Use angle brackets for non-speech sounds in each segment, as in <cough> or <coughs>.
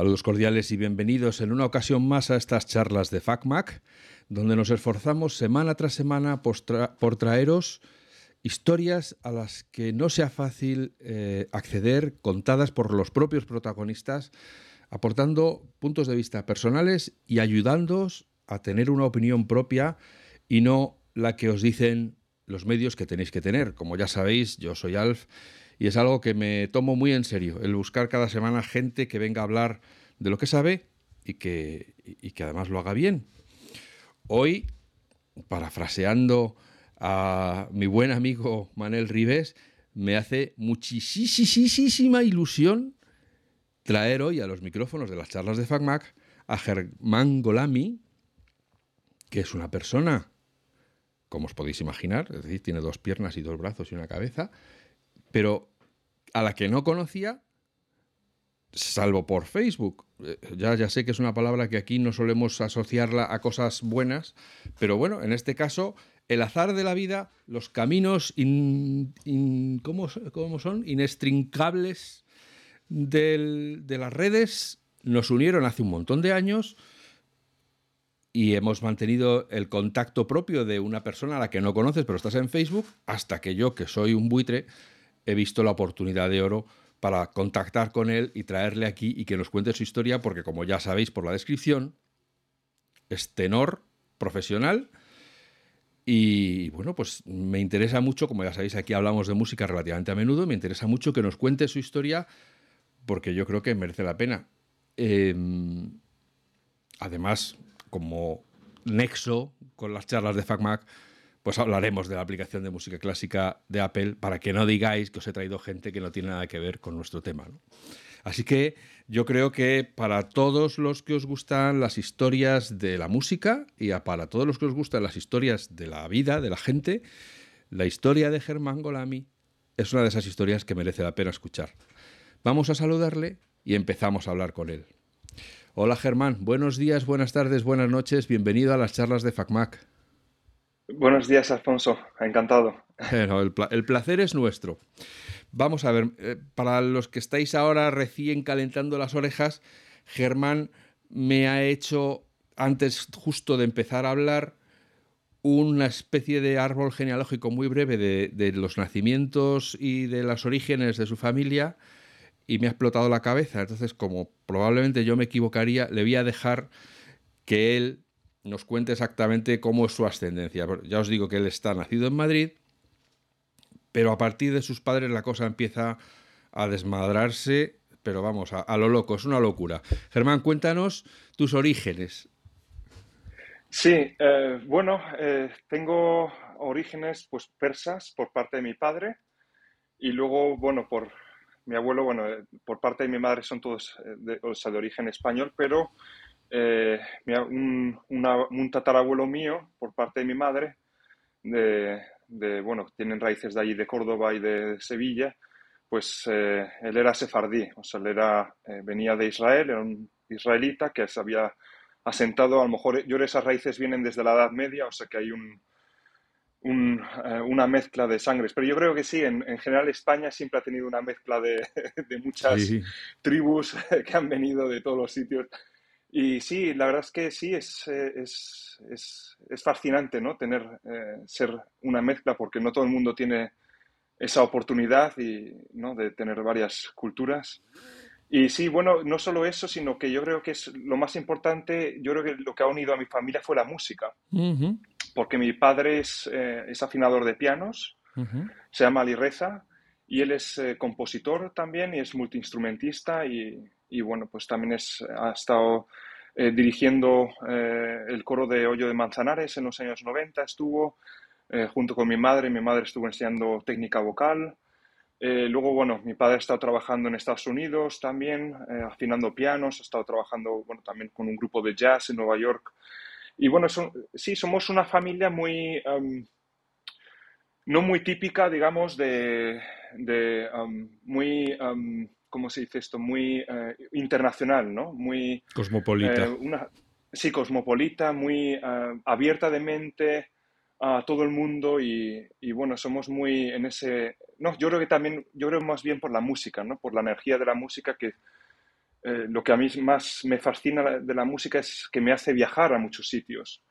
Saludos cordiales y bienvenidos en una ocasión más a estas charlas de FacMac, donde nos esforzamos semana tras semana por, traeros historias a las que no sea fácil eh, acceder, contadas por los propios protagonistas, aportando puntos de vista personales y ayudándoos a tener una opinión propia y no la que os dicen los medios que tenéis que tener. Como ya sabéis, yo soy Alf y es algo que me tomo muy en serio, el buscar cada semana gente que venga a hablar de lo que sabe y que, que además lo haga bien. Hoy, parafraseando a mi buen amigo Manel Rives, me hace muchísima ilusión traer hoy a los micrófonos de las charlas de FacMac a Germán Golami, que es una persona, como os podéis imaginar, es decir, tiene dos piernas y dos brazos y una cabeza, pero a la que no conocía, salvo por Facebook. Eh, ya, ya sé que es una palabra que aquí no solemos asociarla a cosas buenas, pero bueno, en este caso, el azar de la vida, los caminos, ¿cómo, son? Inestrincables de las redes nos unieron hace un montón de años y hemos mantenido el contacto propio de una persona a la que no conoces, pero estás en Facebook, hasta que yo, que soy un buitre, he visto la oportunidad de oro para contactar con él y traerle aquí y que nos cuente su historia, porque como ya sabéis por la descripción, es tenor profesional y bueno, pues me interesa mucho, como ya sabéis, aquí hablamos de música relativamente a menudo, me interesa mucho que nos cuente su historia porque yo creo que merece la pena. Em, además, como nexo con las charlas de FacMac, pues hablaremos de la aplicación de música clásica de Apple para que no digáis que os he traído gente que no tiene nada que ver con nuestro tema. Así que yo creo que para todos los que os gustan las historias de la música y para todos los que os gustan las historias de la vida, de la gente, la historia de Germán Golami es una de esas historias que merece la pena escuchar. Vamos a saludarle y empezamos a hablar con él. Hola Germán, buenos días, buenas tardes, buenas noches, bienvenido a las charlas de FacMac. Buenos días, Alfonso. Encantado. el, placer es nuestro. Vamos a ver, eh, para los que estáis ahora recién calentando las orejas, Germán me ha hecho, antes justo de empezar a hablar, una especie de árbol genealógico muy breve de, de los nacimientos y de los orígenes de su familia y me ha explotado la cabeza. Entonces, como probablemente yo me equivocaría, le voy a dejar que él nos cuente exactamente cómo es su ascendencia. Ya os digo que él está nacido en Madrid, pero a partir de sus padres la cosa empieza a desmadrarse, pero vamos, a, lo loco, es una locura. Germán, cuéntanos tus orígenes. Sí, eh, bueno, eh, tengo orígenes pues persas por parte de mi padre y luego, bueno, por mi abuelo, bueno, eh, por parte de mi madre son todos de, origen español, pero eh, un, un, tatarabuelo mío, por parte de mi madre, de, bueno, tienen raíces de allí, de Córdoba y de Sevilla, pues eh, él era sefardí, o sea, él era, eh, venía de Israel, era un israelita que se había asentado, a lo mejor yo esas raíces vienen desde la Edad Media, o sea que hay un, una mezcla de sangres. Pero yo creo que sí, en, general España siempre ha tenido una mezcla de, <laughs> muchas tribus <laughs> que han venido de todos los sitios. Y sí, la verdad es que sí, es, eh, es, es, es fascinante ¿no? tener, eh, ser una mezcla, porque no todo el mundo tiene esa oportunidad y, ¿no? de tener varias culturas. Y sí, bueno, no solo eso, sino que yo creo que es lo más importante, yo creo que lo que ha unido a mi familia fue la música, porque mi padre es, eh, es, afinador de pianos, se llama Ali Reza, y él es compositor también y es multiinstrumentista y, y bueno, pues también es, ha estado eh, dirigiendo eh, el coro de Hoyo de Manzanares en los años 90, estuvo eh, junto con mi madre, mi madre estuvo enseñando técnica vocal. luego, bueno, mi padre ha estado trabajando en Estados Unidos también, afinando pianos, ha estado trabajando, bueno, también con un grupo de jazz en Nueva York. Y bueno, sí, somos una familia muy, em, no muy típica, digamos, de, de em, muy... Um, ¿cómo se dice esto? Muy eh, internacional, ¿no? Muy... Cosmopolita. Eh, sí, cosmopolita, muy eh, abierta de mente a todo el mundo y, bueno, somos muy en ese... No, yo creo que también, yo creo más bien por la música, ¿no? Por la energía de la música que eh, lo que a mí más me fascina de la música es que me hace viajar a muchos sitios.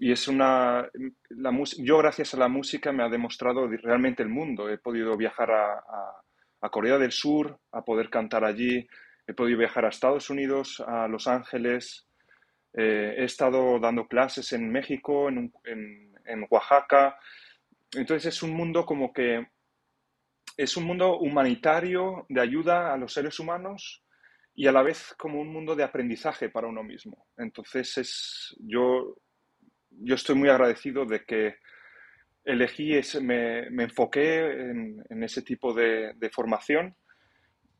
Y es una... La, yo gracias a la música me ha demostrado realmente el mundo. He podido viajar a, a, Corea del Sur, a poder cantar allí. He podido viajar a Estados Unidos, a Los Ángeles. Eh, he estado dando clases en México, en, en, en Oaxaca. Entonces es un mundo como que... Es un mundo humanitario de ayuda a los seres humanos y a la vez como un mundo de aprendizaje para uno mismo. Entonces, es, yo, yo estoy muy agradecido de que elegí, me, me, enfoqué en, en, ese tipo de, de formación.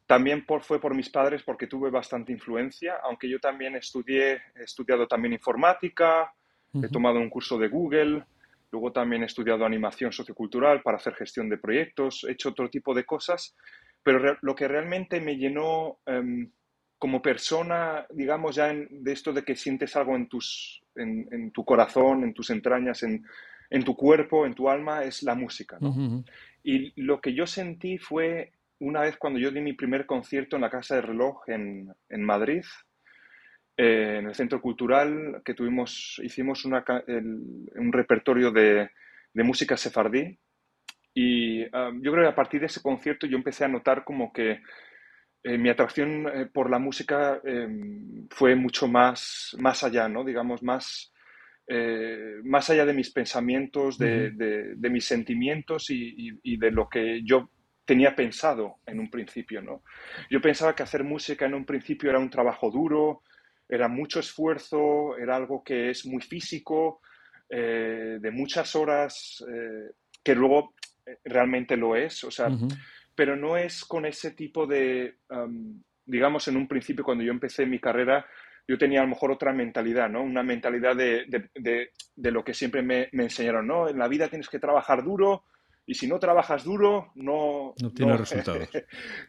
También por, fue por mis padres porque tuve bastante influencia, aunque yo también estudié, he estudiado también informática, uh -huh. he tomado un curso de Google, luego también he estudiado animación sociocultural para hacer gestión de proyectos, he hecho otro tipo de cosas, pero lo que realmente me llenó um, como persona, digamos, ya en, de esto de que sientes algo en, tus, en, en tu corazón, en tus entrañas, en, en, tu cuerpo, en tu alma, es la música. ¿no? Uh -huh. Y lo que yo sentí fue una vez cuando yo di mi primer concierto en la Casa de Reloj en, en Madrid, eh, en el Centro Cultural, que tuvimos, hicimos una, el, un repertorio de, de, música sefardí. Y um, yo creo que a partir de ese concierto yo empecé a notar como que eh, mi atracción eh, por la música eh, fue mucho más, más allá, ¿no? Digamos, más, eh, más allá de mis pensamientos, de, de, de mis sentimientos y, y, y, de lo que yo tenía pensado en un principio, ¿no? Yo pensaba que hacer música en un principio era un trabajo duro, era mucho esfuerzo, era algo que es muy físico, eh, de muchas horas, que luego realmente lo es, o sea... Uh -huh pero no es con ese tipo de, um, digamos, en un principio cuando yo empecé mi carrera, yo tenía a lo mejor otra mentalidad, ¿no? Una mentalidad de, de, de, de lo que siempre me, me, enseñaron, ¿no? En la vida tienes que trabajar duro y si no trabajas duro, no... No tienes no, <laughs> resultados.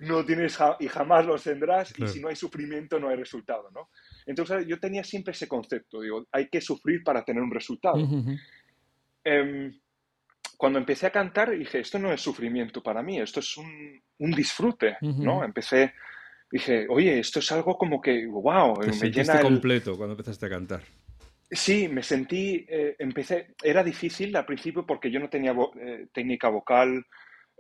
no tienes y jamás los tendrás claro. y si no hay sufrimiento no hay resultado, ¿no? Entonces yo tenía siempre ese concepto, digo, hay que sufrir para tener un resultado. Uh -huh. eh, cuando empecé a cantar dije, esto no es sufrimiento para mí, esto es un, un disfrute, uh -huh. ¿no? Empecé, dije, oye, esto es algo como que, wow, Te me llena el... completo cuando empezaste a cantar. Sí, me sentí, eh, empecé, era difícil al principio porque yo no tenía vo eh, técnica vocal,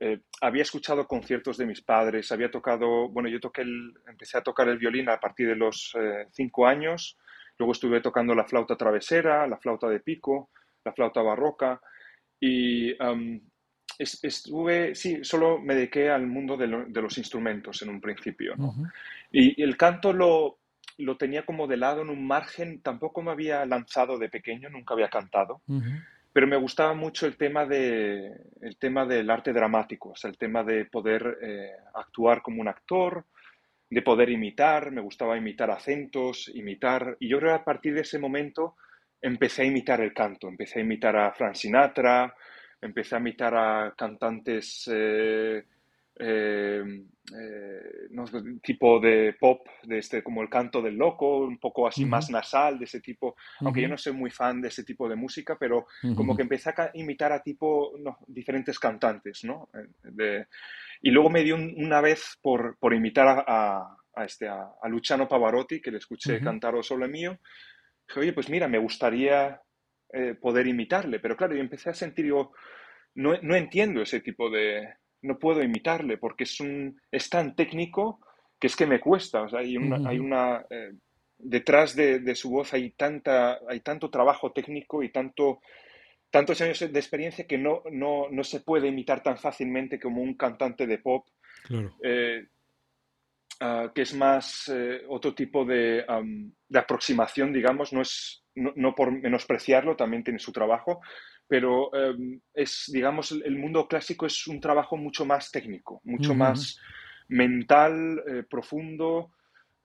eh, había escuchado conciertos de mis padres, había tocado, bueno, yo toqué el, empecé a tocar el violín a partir de los eh, cinco años, luego estuve tocando la flauta travesera, la flauta de pico, la flauta barroca, y um, estuve, sí, solo me dediqué al mundo de, lo, de los instrumentos en un principio. ¿no? Uh -huh. Y el canto lo, lo, tenía como de lado en un margen, tampoco me había lanzado de pequeño, nunca había cantado. Uh -huh. Pero me gustaba mucho el tema, de, el tema del arte dramático, o sea, el tema de poder eh, actuar como un actor, de poder imitar, me gustaba imitar acentos, imitar, y yo creo que a partir de ese momento empecé a imitar el canto, empecé a imitar a Frank Sinatra, empecé a imitar a cantantes eh, eh, eh, no, tipo de pop, de este, como el canto del loco, un poco así uh -huh. más nasal, de ese tipo, uh -huh. aunque yo no soy muy fan de ese tipo de música, pero uh -huh. como que empecé a imitar a tipo no, diferentes cantantes, ¿no? De, y luego me dio un, una vez por, por imitar a, a, a este, a, a, Luciano Pavarotti, que le escuché cantar O Sole Mío, dije, oye, pues mira, me gustaría eh, poder imitarle, pero claro, yo empecé a sentir, digo, no, no entiendo ese tipo de, no puedo imitarle porque es, un, es tan técnico que es que me cuesta, o sea, hay una, uh -huh. hay una eh, detrás de, de, su voz hay, tanta, hay tanto trabajo técnico y tanto, tantos años de experiencia que no, no, no se puede imitar tan fácilmente como un cantante de pop. Claro. Eh, uh, que es más eh, otro tipo de, um, de, aproximación, digamos, no es no, no, por menospreciarlo, también tiene su trabajo, pero um, es, digamos, el mundo clásico es un trabajo mucho más técnico, mucho uh -huh. más mental, eh, profundo,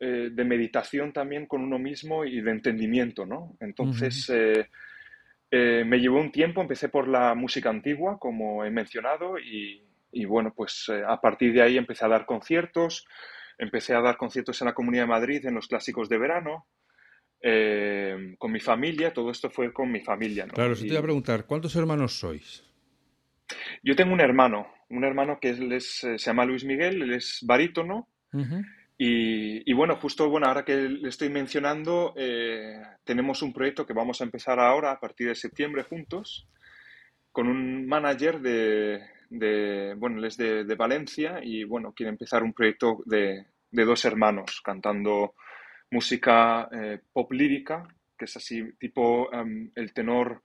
eh, de meditación también con uno mismo y de entendimiento, ¿no? Entonces, uh -huh. me llevó un tiempo, empecé por la música antigua, como he mencionado, y, y bueno, pues a partir de ahí empecé a dar conciertos, Empecé a dar conciertos en la Comunidad de Madrid en los clásicos de verano, eh, con mi familia, todo esto fue con mi familia. ¿no? Claro, eso te iba a preguntar, ¿cuántos hermanos sois? Yo tengo un hermano, un hermano que es, eh, se llama Luis Miguel, él es barítono, uh -huh. Y, bueno, justo bueno, ahora que le estoy mencionando, eh, tenemos un proyecto que vamos a empezar ahora a partir de septiembre juntos con un manager de, de bueno, él es de, Valencia y bueno, quiere empezar un proyecto de, de dos hermanos cantando música eh, pop lírica, que es así, tipo em, el tenor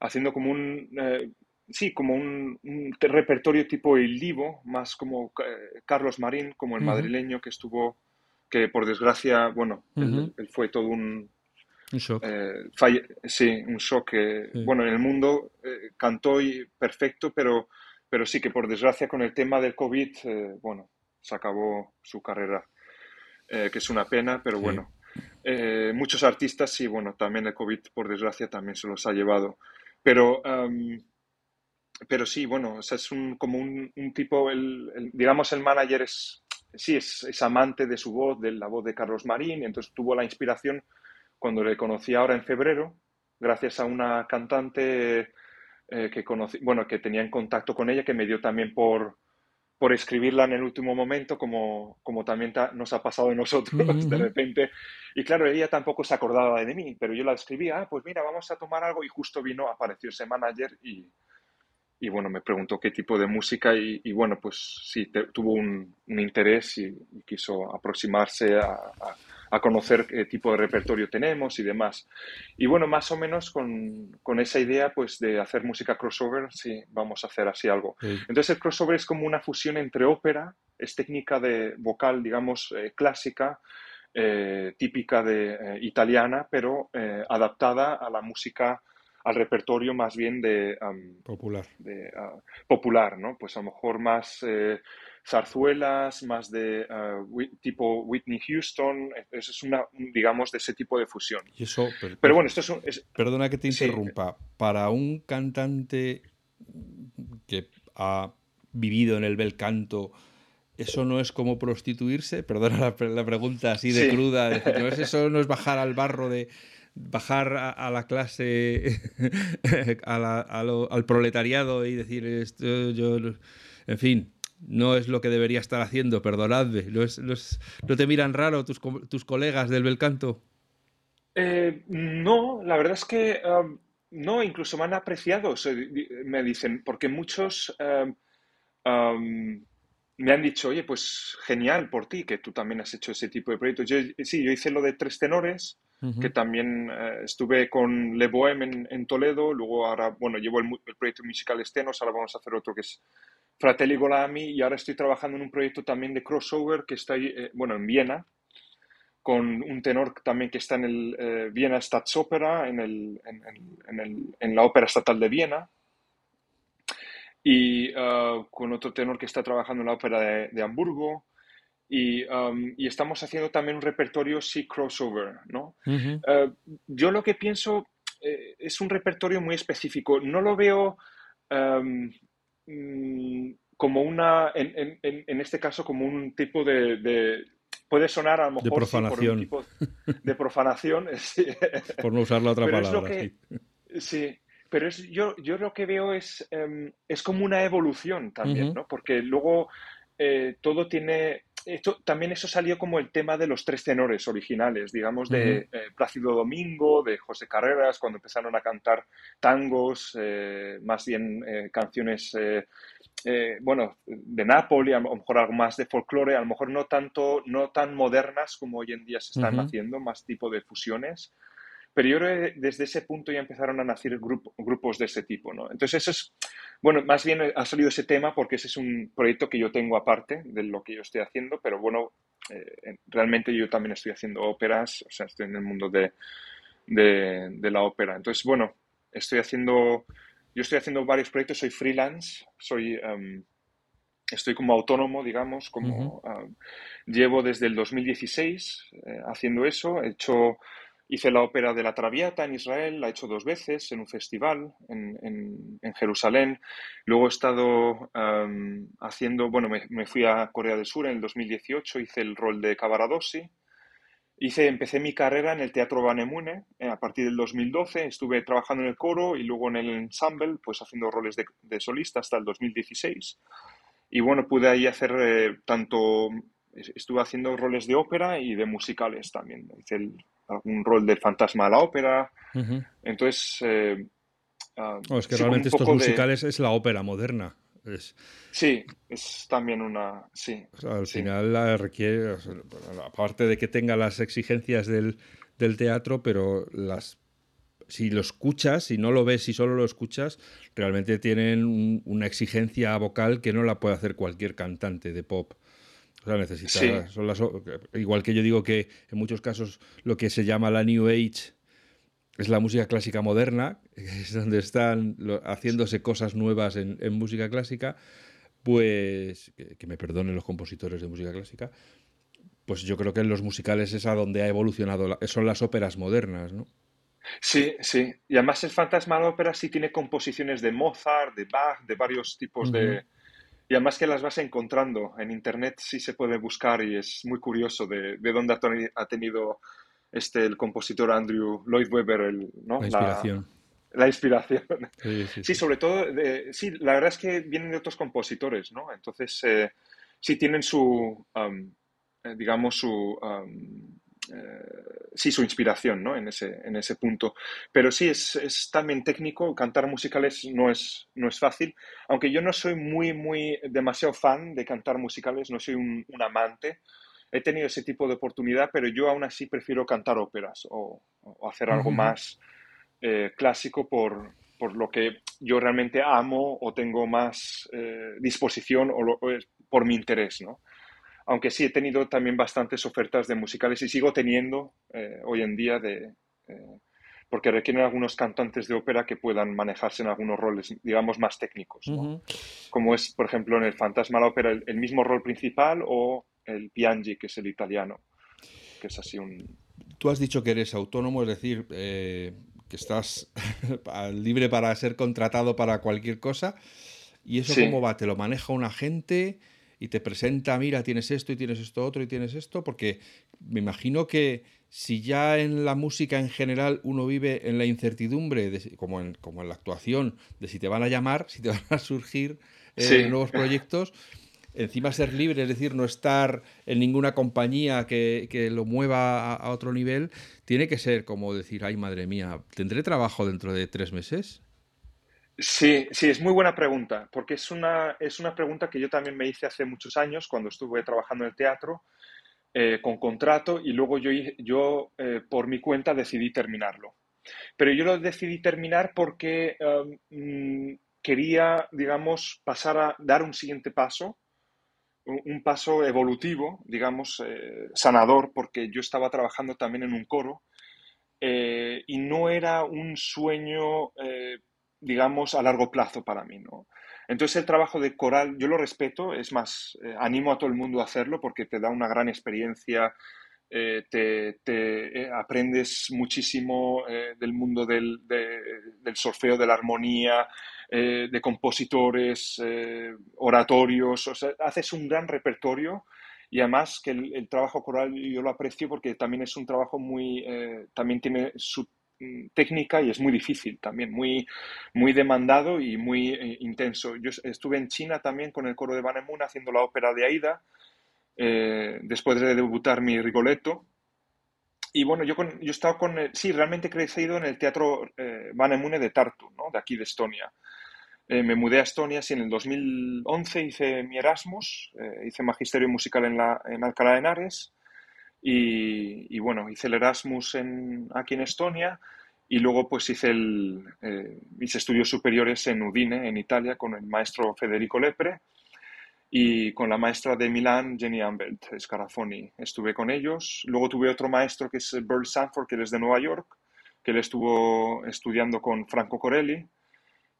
haciendo como un, eh, sí, como un, repertorio tipo el Divo, más como eh, Carlos Marín, como el madrileño que estuvo, que por desgracia, bueno, él, fue todo un... Un shock. sí, un shock. Bueno, en el mundo cantó y perfecto, pero, pero sí que por desgracia con el tema del COVID, bueno, se acabó su carrera. Eh, que es una pena, pero bueno. Eh, muchos artistas, sí, bueno, también el COVID, por desgracia, también se los ha llevado. Pero, pero sí, bueno, es un, como un, tipo, el, digamos, el manager es, sí, es, amante de su voz, de la voz de Carlos Marín, y entonces tuvo la inspiración cuando le conocí ahora en febrero, gracias a una cantante eh, que conocí, bueno, que tenía en contacto con ella, que me dio también por, por escribirla en el último momento, como, como también nos ha pasado a nosotros de repente. Y claro, ella tampoco se acordaba de mí, pero yo la escribía, ah, pues mira, vamos a tomar algo y justo vino, apareció ese manager y, y bueno, me preguntó qué tipo de música y, bueno, pues sí, tuvo un, interés y, quiso aproximarse a, a, conocer qué tipo de repertorio tenemos y demás. Y bueno, más o menos con, con, esa idea pues de hacer música crossover, sí, vamos a hacer así algo. Entonces el crossover es como una fusión entre ópera, es técnica de vocal, digamos, eh, clásica, eh, típica de eh, italiana, pero adaptada a la música al repertorio más bien de... popular. De, ah, popular, ¿no? Pues a lo mejor más eh, zarzuelas, más de ah, tipo Whitney Houston, eso es una, digamos, de ese tipo de fusión. Y eso, pero, bueno, esto es, Perdona que te interrumpa. Para un cantante que ha vivido en el bel canto, ¿eso no es como prostituirse? <laughs> Perdona la, pregunta así de cruda. eso no es bajar al barro de bajar a, la clase, <laughs> al proletariado y decir esto, yo, en fin, no es lo que debería estar haciendo, perdonadme. ¿No, te miran raro tus, tus colegas del bel canto? Eh, no, la verdad es que um, no, incluso me han apreciado, me dicen, porque muchos um, um, me han dicho, oye, pues genial por ti, que tú también has hecho ese tipo de proyectos. Yo, sí, yo hice lo de tres tenores, que también eh, estuve con Le Bohème en, Toledo, luego ahora, bueno, llevo el, proyecto musical Estenos, ahora vamos a hacer otro que es Fratelli Golami y ahora estoy trabajando en un proyecto también de crossover que está, ahí, eh, bueno, en Viena, con un tenor también que está en el eh, Viena Staatsopera, en, el, en, el, en, la Ópera Estatal de Viena, y con otro tenor que está trabajando en la Ópera de Hamburgo, Um, y, estamos haciendo también un repertorio sí crossover, ¿no? Uh, yo lo que pienso eh, es un repertorio muy específico. No lo veo um, mm, como una, en, en, en, este caso, como un tipo de, puede sonar a lo mejor de profanación. tipo de profanación, <laughs> por no usar la otra palabra. sí. pero es, yo, yo lo que veo es, um, es como una evolución también, ¿no? Porque luego eh, todo tiene esto, también eso salió como el tema de los tres tenores originales, digamos, de eh, Plácido Domingo, de José Carreras, cuando empezaron a cantar tangos, eh, más bien eh, canciones, bueno, de Nápoles, a lo mejor algo más de folclore, a lo mejor no tanto, no tan modernas como hoy en día se están haciendo, más tipo de fusiones. Pero yo creo que desde ese punto ya empezaron a nacer grupos de ese tipo, ¿no? Entonces eso es, bueno, más bien ha salido ese tema porque ese es un proyecto que yo tengo aparte de lo que yo estoy haciendo, pero bueno, eh, realmente yo también estoy haciendo óperas, o sea, estoy en el mundo de, de, la ópera. Entonces, bueno, estoy haciendo, yo estoy haciendo varios proyectos, soy freelance, soy... Em, estoy como autónomo, digamos, como em, llevo desde el 2016 eh, haciendo eso, he hecho Hice la ópera de la Traviata en Israel, la he hecho dos veces en un festival en, en, Jerusalén. Luego he estado haciendo, bueno, me, fui a Corea del Sur en el 2018, hice el rol de Cavaradossi. Hice, empecé mi carrera en el Teatro Banemune eh, a partir del 2012. Estuve trabajando en el coro y luego en el ensemble, pues haciendo roles de, solista hasta el 2016. Y bueno, pude ahí hacer eh, tanto estuve haciendo roles de ópera y de musicales también. Hice algún rol de fantasma a la ópera. Entonces... Eh, ah, es que realmente estos musicales es la ópera moderna. Sí, es también una... Sí. al final la requiere, aparte de que tenga las exigencias del, del teatro, pero las si lo escuchas, si no lo ves, si solo lo escuchas, realmente tienen una exigencia vocal que no la puede hacer cualquier cantante de pop. O sea, necesita, son las, igual que yo digo que en muchos casos lo que se llama la New Age es la música clásica moderna, <laughs> es donde están haciéndose cosas nuevas en, música clásica, pues que, me perdonen los compositores de música clásica, pues yo creo que en los musicales es a donde ha evolucionado, son las óperas modernas, ¿no? Sí, sí. Y además el Fantasma de la Ópera sí tiene composiciones de Mozart, de Bach, de varios tipos de... Y además que las vas encontrando. En Internet sí se puede buscar y es muy curioso de, de dónde ha tenido este, el compositor Andrew Lloyd Webber el, ¿no? la inspiración. La, inspiración. <laughs> Sí, sobre todo, de, sí, la verdad es que vienen de otros compositores, ¿no? Entonces, eh, sí tienen su, eh, digamos, su... Eh, sí, su inspiración ¿no? en, ese, en ese punto. Pero sí, es, es, también técnico, cantar musicales no es, no es fácil, aunque yo no soy muy, muy demasiado fan de cantar musicales, no soy un, amante. He tenido ese tipo de oportunidad, pero yo aún así prefiero cantar óperas o, hacer algo más eh, clásico por, por, lo que yo realmente amo o tengo más eh, disposición o, por mi interés, ¿no? Aunque sí he tenido también bastantes ofertas de musicales y sigo teniendo eh, hoy en día de... Eh, porque requieren algunos cantantes de ópera que puedan manejarse en algunos roles, digamos, más técnicos, como es, por ejemplo, en el Fantasma la ópera, el, mismo rol principal o el Piangi, que es el italiano, que es así un... Tú has dicho que eres autónomo, es decir, eh, que estás <laughs> libre para ser contratado para cualquier cosa. ¿Y eso cómo va? ¿Te lo maneja un agente? Y te presenta, mira, tienes esto y tienes esto otro y tienes esto, porque me imagino que si ya en la música en general uno vive en la incertidumbre, como, en, como en la actuación, de si te van a llamar, <laughs> si te van a surgir eh, nuevos proyectos, encima ser libre, es decir, no estar en ninguna compañía que, que lo mueva a, a, otro nivel, tiene que ser como decir, ay madre mía, ¿tendré trabajo dentro de tres meses? Sí, sí, es muy buena pregunta, porque es una, es una pregunta que yo también me hice hace muchos años cuando estuve trabajando en el teatro eh, con contrato y luego yo, yo eh, por mi cuenta decidí terminarlo. Pero yo lo decidí terminar porque um, mm, quería, digamos, pasar a dar un siguiente paso, un, paso evolutivo, digamos, eh, sanador, porque yo estaba trabajando también en un coro y no era un sueño digamos, a largo plazo para mí, ¿no? Entonces el trabajo de coral, yo lo respeto, es más, eh, animo a todo el mundo a hacerlo porque te da una gran experiencia, eh, te, eh, aprendes muchísimo del mundo del, del, solfeo, de la armonía, de compositores, oratorios, o sea, haces un gran repertorio y además que el, el, trabajo coral yo lo aprecio porque también es un trabajo muy, también tiene su técnica y es muy difícil también, muy, muy demandado y muy eh, intenso. Yo estuve en China también con el coro de Banemun haciendo la ópera de Aida, eh, después de debutar mi Rigoletto. Y bueno, yo, con, yo he estado con, sí, realmente he crecido en el teatro eh, de Tartu, ¿no? de aquí de Estonia. Eh, me mudé a Estonia, sí, en el 2011 hice mi Erasmus, hice magisterio musical en, la, en Alcalá de Henares y, bueno, hice el Erasmus en, aquí en Estonia y luego pues hice el, eh, mis estudios superiores en Udine, en Italia, con el maestro Federico Lepre y con la maestra de Milán, Jenny Ambelt Scarafoni. Estuve con ellos. Luego tuve otro maestro que es Burl Sanford, que es de Nueva York, que él estuvo estudiando con Franco Corelli.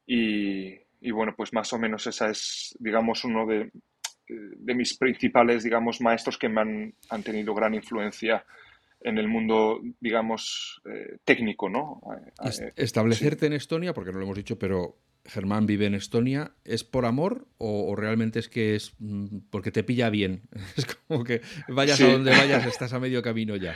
Y, y bueno, pues más o menos esa es, digamos, uno de, de mis principales, digamos, maestros que me han, tenido gran influencia en el mundo, digamos, eh, técnico, ¿no? Eh, establecerte en Estonia, porque no lo hemos dicho, pero Germán vive en Estonia, ¿es por amor o, realmente es que es mm, porque te pilla bien? <laughs> Es como que vayas a donde vayas, <laughs> estás a medio camino ya.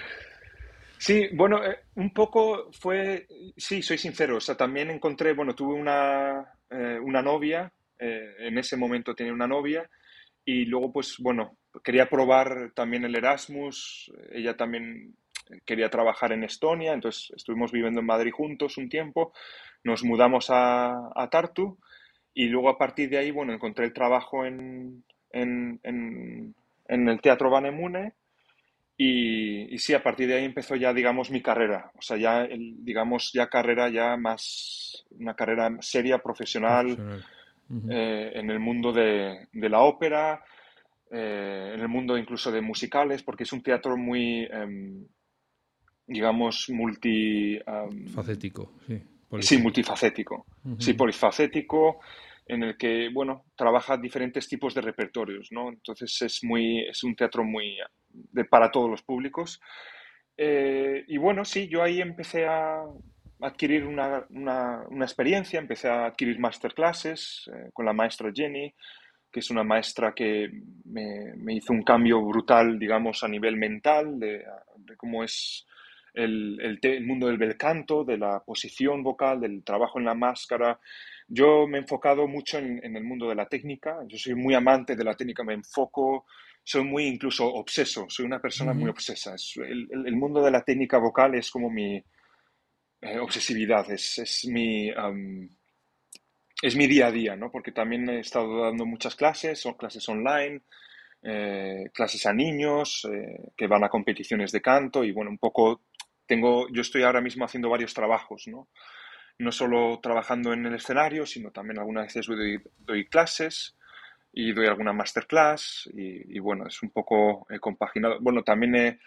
Sí, bueno, eh, un poco fue, sí, soy sincero, o sea, también encontré, bueno, tuve una, una novia, en ese momento tenía una novia, y luego, pues bueno, quería probar también el Erasmus, ella también quería trabajar en Estonia, entonces estuvimos viviendo en Madrid juntos un tiempo, nos mudamos a, a Tartu y luego a partir de ahí, bueno, encontré el trabajo en, en, en, en el Teatro Vanemune y, y, sí, a partir de ahí empezó ya, digamos, mi carrera, o sea, ya, el, digamos, ya carrera ya más, una carrera seria, profesional, profesional. Uh -huh. eh, en el mundo de, de la ópera, eh, en el mundo incluso de musicales, porque es un teatro muy, um, digamos, multi... Um, Facético, sí. Sí, multifacético. Uh -huh. Sí, polifacético, en el que, bueno, trabaja diferentes tipos de repertorios, ¿no? Entonces es, muy, es un teatro muy de, para todos los públicos. Eh, y bueno, sí, yo ahí empecé a adquirir una, una, una experiencia, empecé a adquirir masterclasses eh, con la maestra Jenny, que es una maestra que me, me, hizo un cambio brutal, digamos, a nivel mental, de, de cómo es el, el, el, mundo del bel canto, de la posición vocal, del trabajo en la máscara. Yo me he enfocado mucho en, en, el mundo de la técnica, yo soy muy amante de la técnica, me enfoco, soy muy incluso obseso, soy una persona muy obsesa. El, el, mundo de la técnica vocal es como mi eh, obsesividad, es, es mi... Es mi día a día, ¿no? Porque también he estado dando muchas clases, son clases online, eh, clases a niños eh, que van a competiciones de canto y bueno, un poco tengo, yo estoy ahora mismo haciendo varios trabajos, ¿no? No solo trabajando en el escenario, sino también algunas veces doy, clases y doy alguna masterclass y, y, bueno, es un poco compaginado. Bueno, también he,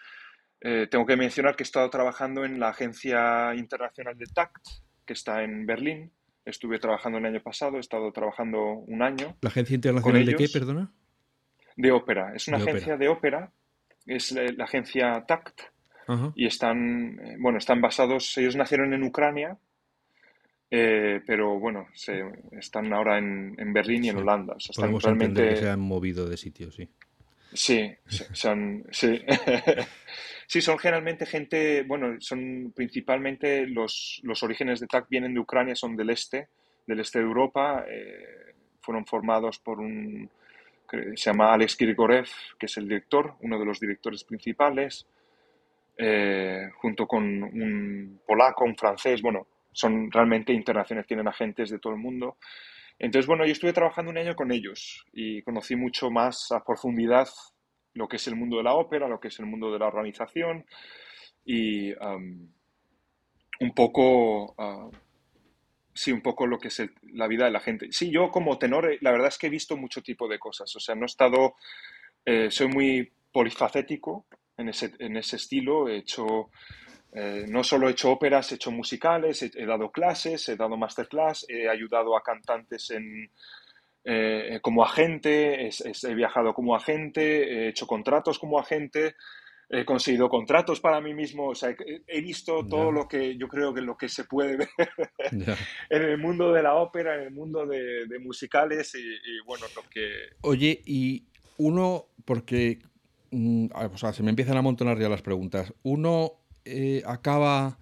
eh, tengo que mencionar que he estado trabajando en la Agencia Internacional de TACT, que está en Berlín. Estuve trabajando el año pasado, he estado trabajando un año. ¿La Agencia Internacional de qué, perdona? De ópera. Es una de agencia ópera. de ópera, es la, la agencia TACT, uh -huh. y están, eh, bueno, están basados, ellos nacieron en Ucrania, eh, pero bueno, se, están ahora en, en Berlín y en Holanda. O sea, están Podemos realmente... que se han movido de sitio, sí. Sí, son, sí. <laughs> sí, son generalmente gente, bueno, son principalmente los, los orígenes de TAC vienen de Ucrania, son del este, del este de Europa, eh, fueron formados por un, se llama Alex Grigorev, que es el director, uno de los directores principales, eh, junto con un polaco, un francés, bueno, son realmente internacionales, tienen agentes de todo el mundo. Entonces, bueno, yo estuve trabajando un año con ellos y conocí mucho más a profundidad lo que es el mundo de la ópera, lo que es el mundo de la organización y um, un poco, uh, sí, un poco lo que es el, la vida de la gente. Sí, yo como tenor, eh, la verdad es que he visto mucho tipo de cosas, o sea, no he estado, eh, soy muy polifacético en ese, en ese estilo, he hecho eh, no solo he hecho óperas, he hecho musicales, he, he dado clases, he dado masterclass, he ayudado a cantantes en, eh, como agente, he, he, viajado como agente, he hecho contratos como agente, he conseguido contratos para mí mismo, o sea, he, he visto yeah. todo lo que yo creo que lo que se puede ver <laughs> yeah. en el mundo de la ópera, en el mundo de, de musicales y, y, bueno, lo que... Oye, y uno, porque, mm, o sea, se me empiezan a amontonar ya las preguntas, uno eh, acaba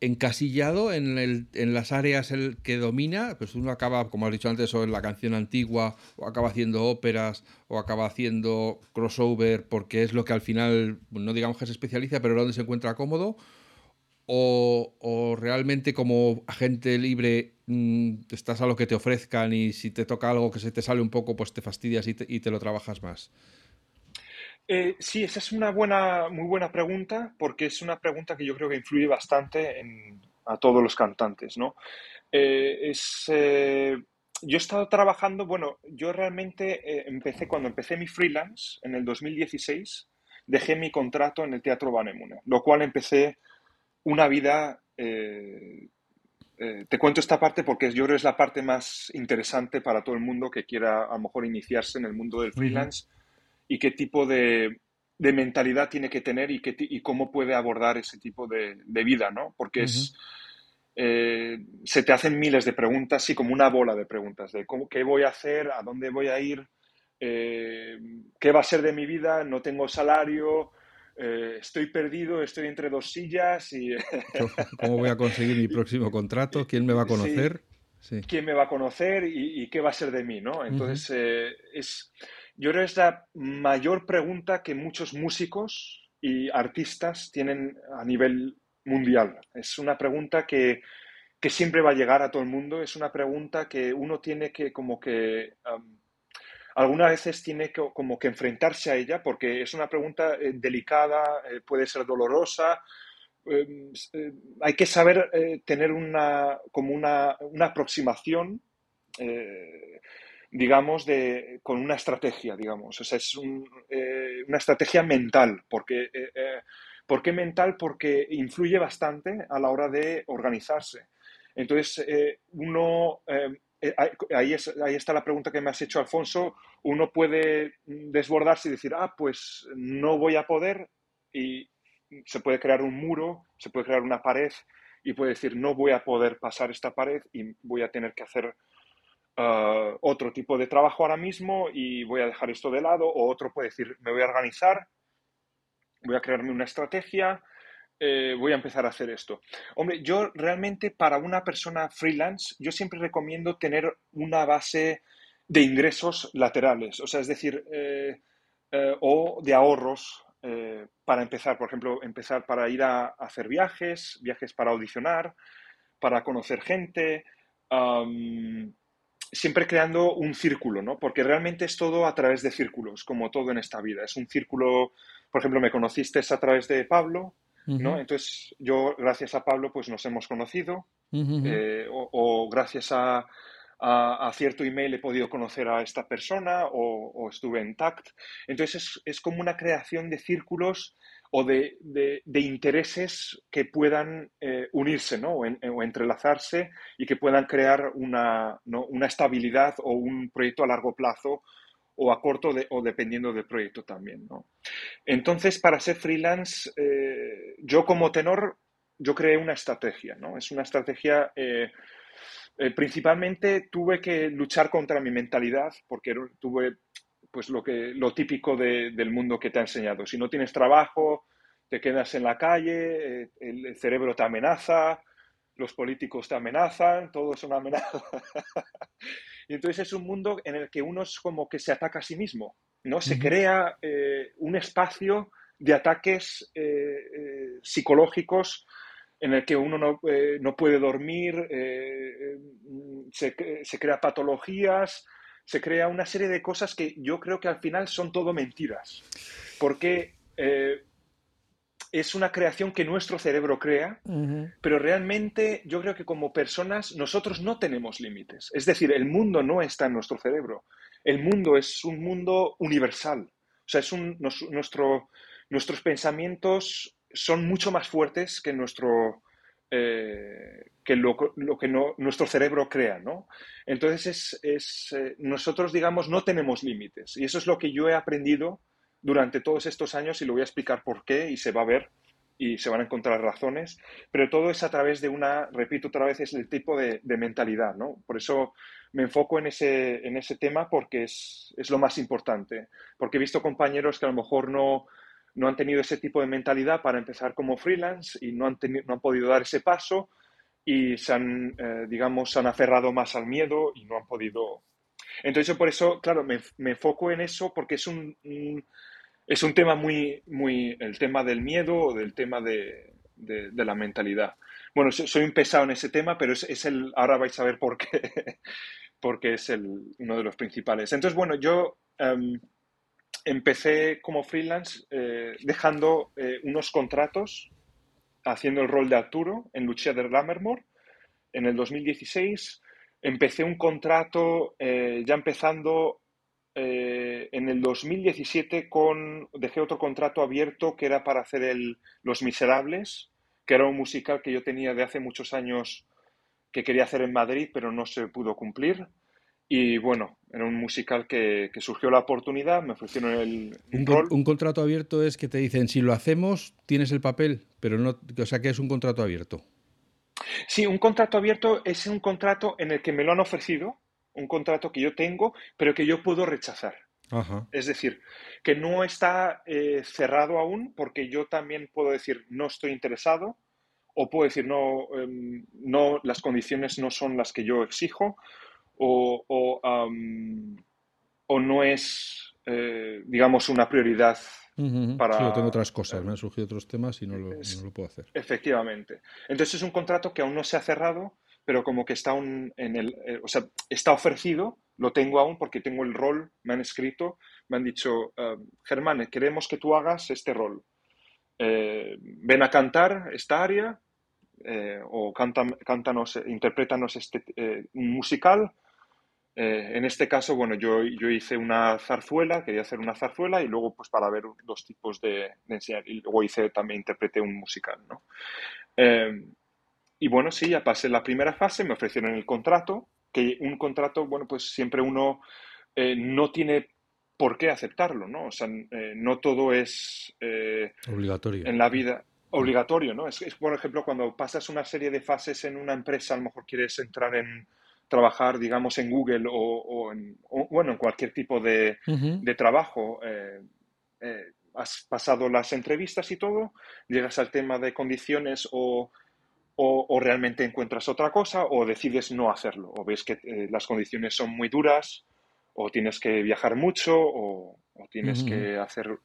encasillado en, el, en, las áreas el que domina, pues uno acaba, como has dicho antes, o la canción antigua, o acaba haciendo óperas, o acaba haciendo crossover, porque es lo que al final, no digamos que se especializa, pero es donde se encuentra cómodo, o, o realmente como agente libre mmm, estás a lo que te ofrezcan y si te toca algo que se te sale un poco, pues te fastidias y te lo trabajas más. Eh, sí, esa es una buena, muy buena pregunta, porque es una pregunta que yo creo que influye bastante en, a todos los cantantes, ¿no? Eh, es, eh, yo he estado trabajando, bueno, yo realmente eh, empecé, cuando empecé mi freelance en el 2016, dejé mi contrato en el Teatro Vanemune, lo cual empecé una vida eh, eh, te cuento esta parte porque yo creo que es la parte más interesante para todo el mundo que quiera a lo mejor iniciarse en el mundo del freelance. Y qué tipo de, de mentalidad tiene que tener y, qué, y cómo puede abordar ese tipo de, de vida, ¿no? Porque uh -huh. es, eh, se te hacen miles de preguntas, sí, como una bola de preguntas, de cómo, qué voy a hacer, a dónde voy a ir, eh, qué va a ser de mi vida, no tengo salario, eh, estoy perdido, estoy entre dos sillas y... ¿Cómo voy a conseguir mi próximo <laughs> contrato? ¿Quién me va a conocer? Sí. Sí. ¿Quién me va a conocer y, y, qué va a ser de mí, no? Entonces, uh -huh. es yo creo que es la mayor pregunta que muchos músicos y artistas tienen a nivel mundial. Es una pregunta que, que siempre va a llegar a todo el mundo, es una pregunta que uno tiene que como que... algunas veces tiene que, como que enfrentarse a ella porque es una pregunta eh, delicada, eh, puede ser dolorosa, em, eh, hay que saber tener una, como una, una aproximación digamos, de, con una estrategia, digamos. O sea, es eh, una estrategia mental. Porque, eh, eh, ¿Por qué mental? Porque influye bastante a la hora de organizarse. Entonces, uno, ahí, ahí está la pregunta que me has hecho, Alfonso, uno puede desbordarse y decir, ah, pues no voy a poder y se puede crear un muro, se puede crear una pared y puede decir, no voy a poder pasar esta pared y voy a tener que hacer Uh, otro tipo de trabajo ahora mismo y voy a dejar esto de lado, o otro puede decir, me voy a organizar, voy a crearme una estrategia, eh, voy a empezar a hacer esto. Hombre, yo realmente para una persona freelance, yo siempre recomiendo tener una base de ingresos laterales, o sea, es decir, eh, eh, o de ahorros para empezar, por ejemplo, empezar para ir a, hacer viajes, viajes para audicionar, para conocer gente siempre creando un círculo, ¿no? Porque realmente es todo a través de círculos, como todo en esta vida. Es un círculo, por ejemplo, me conociste a través de Pablo, ¿no? Entonces yo, gracias a Pablo, pues nos hemos conocido, eh, o, gracias a, cierto email he podido conocer a esta persona, o, estuve en TACT. Entonces es, es como una creación de círculos o de, de, intereses que puedan eh, unirse ¿no? o, entrelazarse y que puedan crear una, ¿no? una, estabilidad o un proyecto a largo plazo o a corto o dependiendo del proyecto también. ¿no? Entonces, para ser freelance, eh, yo como tenor, yo creé una estrategia. ¿no? Es una estrategia... Eh, principalmente tuve que luchar contra mi mentalidad porque tuve pues lo, que, lo típico del mundo que te ha enseñado. Si no tienes trabajo, te quedas en la calle, eh, el, cerebro te amenaza, los políticos te amenazan, todo es una amenaza. <laughs> y entonces es un mundo en el que uno es como que se ataca a sí mismo, ¿no? Se crea eh, un espacio de ataques eh, psicológicos en el que uno no, no puede dormir, se, se crea patologías, se crea una serie de cosas que yo creo que al final son todo mentiras. Porque eh, es una creación que nuestro cerebro crea, pero realmente yo creo que como personas nosotros no tenemos límites. Es decir, el mundo no está en nuestro cerebro. El mundo es un mundo universal. O sea, es un, nuestro, nuestros pensamientos son mucho más fuertes que nuestro, eh, que lo, que nuestro cerebro crea, ¿no? Entonces, es, eh, nosotros, digamos, no tenemos límites. Y eso es lo que yo he aprendido durante todos estos años y lo voy a explicar por qué y se va a ver y se van a encontrar razones, pero todo es a través de una, repito otra vez, es el tipo de, mentalidad, ¿no? Por eso me enfoco en ese, en ese tema porque es, es lo más importante, porque he visto compañeros que a lo mejor no, no han tenido ese tipo de mentalidad para empezar como freelance y no han, no han podido dar ese paso y se han, eh, digamos, se han aferrado más al miedo y no han podido. Entonces por eso, claro, me, me enfoco en eso porque es un, es un tema muy, muy, el tema del miedo o del tema de, de, la mentalidad. Bueno, soy un pesado en ese tema, pero es, es el, ahora vais a ver por qué, <laughs> porque es el, uno de los principales. Entonces, bueno, yo em, empecé como freelance eh, dejando eh, unos contratos haciendo el rol de Arturo en Lucia de Lammermoor en el 2016. Empecé un contrato eh, ya empezando en el 2017 con dejé otro contrato abierto que era para hacer el Los Miserables, que era un musical que yo tenía de hace muchos años que quería hacer en Madrid, pero no se pudo cumplir. Y bueno, era un musical que, surgió la oportunidad, me ofrecieron el un, rol. Un contrato abierto es que te dicen, si lo hacemos, tienes el papel, pero no, o sea que es un contrato abierto. Sí, un contrato abierto es un contrato en el que me lo han ofrecido, un contrato que yo tengo, pero que yo puedo rechazar. Es decir, que no está eh, cerrado aún, porque yo también puedo decir no estoy interesado, o puedo decir no, em, no, las condiciones no son las que yo exijo, o, o, no es eh, digamos, una prioridad para... Sí, yo tengo otras cosas, me han surgido otros temas y no lo, puedo hacer. Efectivamente. Entonces es un contrato que aún no se ha cerrado, pero como que está en el, eh, o sea, está ofrecido, lo tengo aún porque tengo el rol, me han escrito, me han dicho, uh, Germán, queremos que tú hagas este rol. Eh, ven a cantar esta área o canta, cántanos, interprétanos este musical eh, en este caso, bueno, yo, yo, hice una zarzuela, quería hacer una zarzuela y luego pues para ver dos tipos de, enseñar. Y luego hice, también interpreté un musical, ¿no? Eh, y bueno, sí, ya pasé la primera fase, me ofrecieron el contrato, que un contrato, bueno, pues siempre uno eh, no tiene por qué aceptarlo, ¿no? O sea, no todo es... obligatorio. En la vida obligatorio, ¿no? es, por ejemplo, cuando pasas una serie de fases en una empresa, a lo mejor quieres entrar en trabajar, digamos, en Google o, en, bueno, en cualquier tipo de, trabajo. Eh, eh, has pasado las entrevistas y todo, llegas al tema de condiciones o, realmente encuentras otra cosa o decides no hacerlo o ves que eh, las condiciones son muy duras o tienes que viajar mucho o, tienes que hacer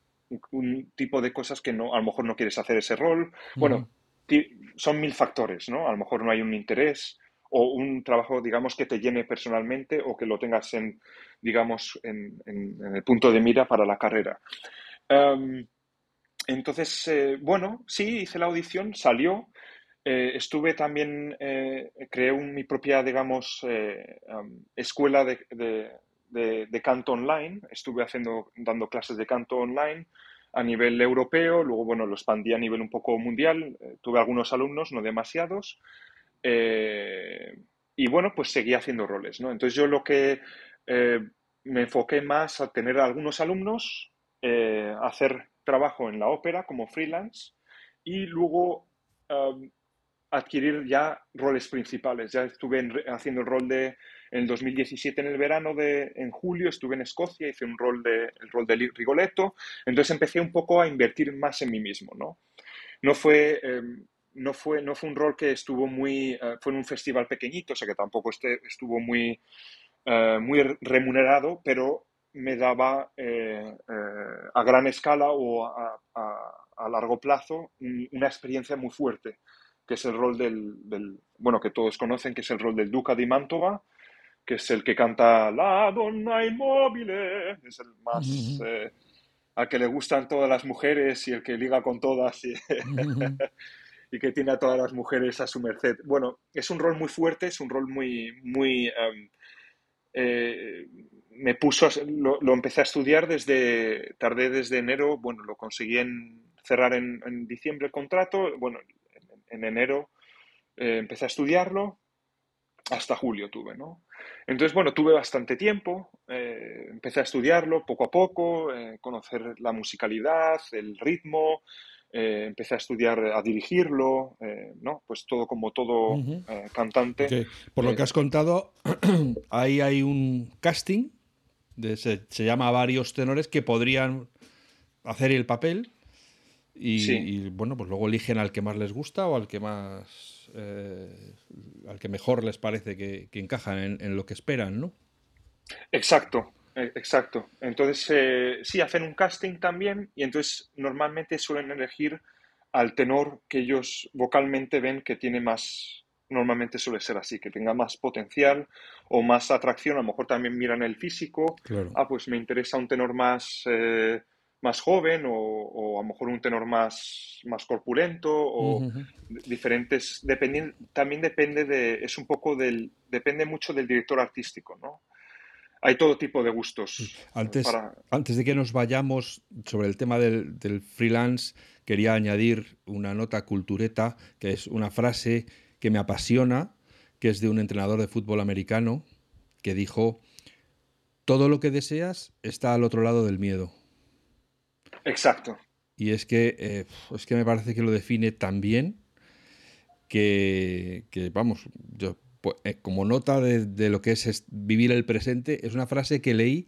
un, tipo de cosas que no, a lo mejor no quieres hacer ese rol. Bueno, son mil factores, ¿no? A lo mejor no hay un interés o un trabajo, digamos, que te llene personalmente o que lo tengas en, digamos, en, el punto de mira para la carrera. Em, entonces, eh, bueno, sí, hice la audición, salió. Eh, estuve también, eh, creé mi propia, digamos, em, escuela de, de, canto online. Estuve haciendo, dando clases de canto online a nivel europeo, luego, bueno, lo expandí a nivel un poco mundial. tuve algunos alumnos, no demasiados. Eh, y bueno, pues seguía haciendo roles, ¿no? Entonces yo lo que eh, me enfoqué más a tener algunos alumnos, eh, hacer trabajo en la ópera como freelance y luego adquirir ya roles principales. Ya estuve haciendo el rol de, en el 2017 en el verano, de, en julio estuve en Escocia, hice un rol de, el rol de Rigoletto, entonces empecé un poco a invertir más en mí mismo, ¿no? No fue, em, no fue, no fue un rol que estuvo muy, eh, fue en un festival pequeñito, o sea que tampoco este, estuvo muy, eh, muy remunerado, pero me daba eh, a gran escala o a, largo plazo una experiencia muy fuerte, que es el rol del, bueno, que todos conocen, que es el rol del Duca di Mantova, que es el que canta La donna immobile, es el más... al que le gustan todas las mujeres y el que liga con todas. Y <laughs> y que tiene a todas las mujeres a su merced. Bueno, es un rol muy fuerte, es un rol muy, muy... Em, eh, me puso, lo, empecé a estudiar desde, tardé desde enero, bueno, lo conseguí en, cerrar en, diciembre el contrato, bueno, en, enero eh, empecé a estudiarlo, hasta julio tuve, ¿no? Entonces, bueno, tuve bastante tiempo, eh, empecé a estudiarlo poco a poco, conocer la musicalidad, el ritmo, eh, empecé a estudiar a dirigirlo, eh, ¿no? Pues todo como todo eh, cantante. Por lo que has contado, <clears throat> ahí hay un casting, de, se, llama varios tenores que podrían hacer el papel y, bueno, pues luego eligen al que más les gusta o al que más, al que mejor les parece que, que encajan en, en lo que esperan, ¿no? Exacto, exacto. Entonces, eh, sí, hacen un casting también y entonces normalmente suelen elegir al tenor que ellos vocalmente ven que tiene más, normalmente suele ser así, que tenga más potencial o más atracción. A lo mejor también miran el físico. Ah, pues me interesa un tenor más, eh, más joven o, a lo mejor un tenor más, más corpulento o diferentes. también depende de, es un poco del, depende mucho del director artístico, ¿no? Hay todo tipo de gustos. Antes, antes de que nos vayamos sobre el tema del, freelance, quería añadir una nota cultureta, que es una frase que me apasiona, que es de un entrenador de fútbol americano, que dijo, todo lo que deseas está al otro lado del miedo. Exacto. Y es que, eh, es que me parece que lo define tan bien que, que vamos, yo pues, eh, como nota de, lo que es, vivir el presente, es una frase que leí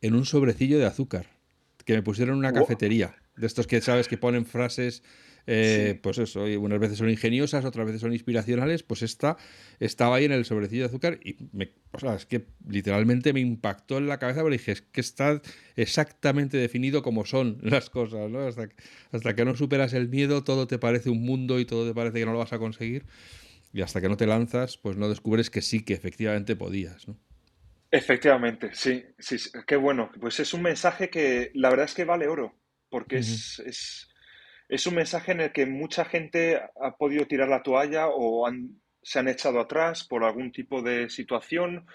en un sobrecillo de azúcar, que me pusieron en una cafetería. De estos que sabes que ponen frases eh, pues eso, unas veces son ingeniosas, otras veces son inspiracionales, pues esta estaba ahí en el sobrecillo de azúcar y me, o sea, es que literalmente me impactó en la cabeza porque dije, es que está exactamente definido como son las cosas, ¿no? Hasta, hasta que no superas el miedo, todo te parece un mundo y todo te parece que no lo vas a conseguir y hasta que no te lanzas, pues no descubres que sí, que efectivamente podías, ¿no? Efectivamente, sí, sí, qué bueno. Pues es un mensaje que la verdad es que vale oro, porque es, es, un mensaje en el que mucha gente ha podido tirar la toalla o se han echado atrás por algún tipo de situación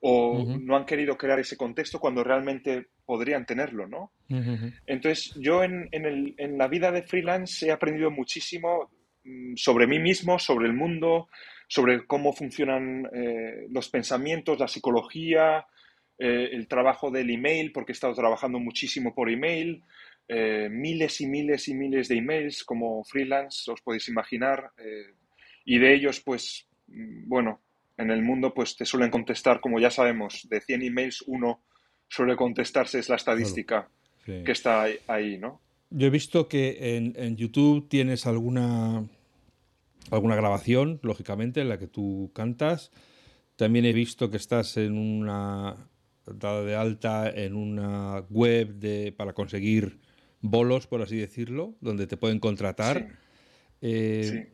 o no han querido crear ese contexto cuando realmente podrían tenerlo, ¿no? Entonces, yo en, en, en la vida de freelance he aprendido muchísimo sobre mí mismo, sobre el mundo, sobre cómo funcionan eh, los pensamientos, la psicología, eh, el trabajo del email, porque he estado trabajando muchísimo por email, eh, miles y miles y miles de emails como freelance, os podéis imaginar, y de ellos, pues, mm, bueno, en el mundo, pues te suelen contestar, como ya sabemos, de 100 emails, uno suele contestarse, es la estadística que está ahí, ¿no? Yo he visto que en, en YouTube tienes alguna alguna grabación, lógicamente, en la que tú cantas. También he visto que estás en una dada de alta en una web de, para conseguir bolos, por así decirlo, donde te pueden contratar. Eh,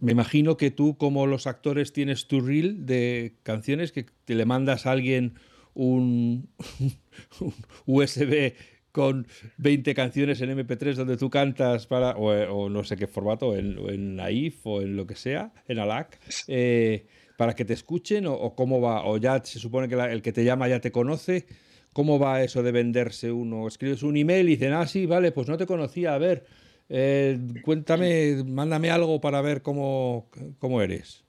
me imagino que tú, como los actores, tienes tu reel de canciones que te le mandas a alguien un, <laughs> un USB con 20 canciones en MP3 donde tú cantas para, o, no sé qué formato, en, en Naif o en lo que sea, en ALAC, eh, para que te escuchen o, cómo va, o ya se supone que el que te llama ya te conoce. ¿Cómo va eso de venderse uno? Escribes un email y dicen, ah, sí, vale, pues no te conocía, a ver, eh, cuéntame, mándame algo para ver cómo, cómo eres.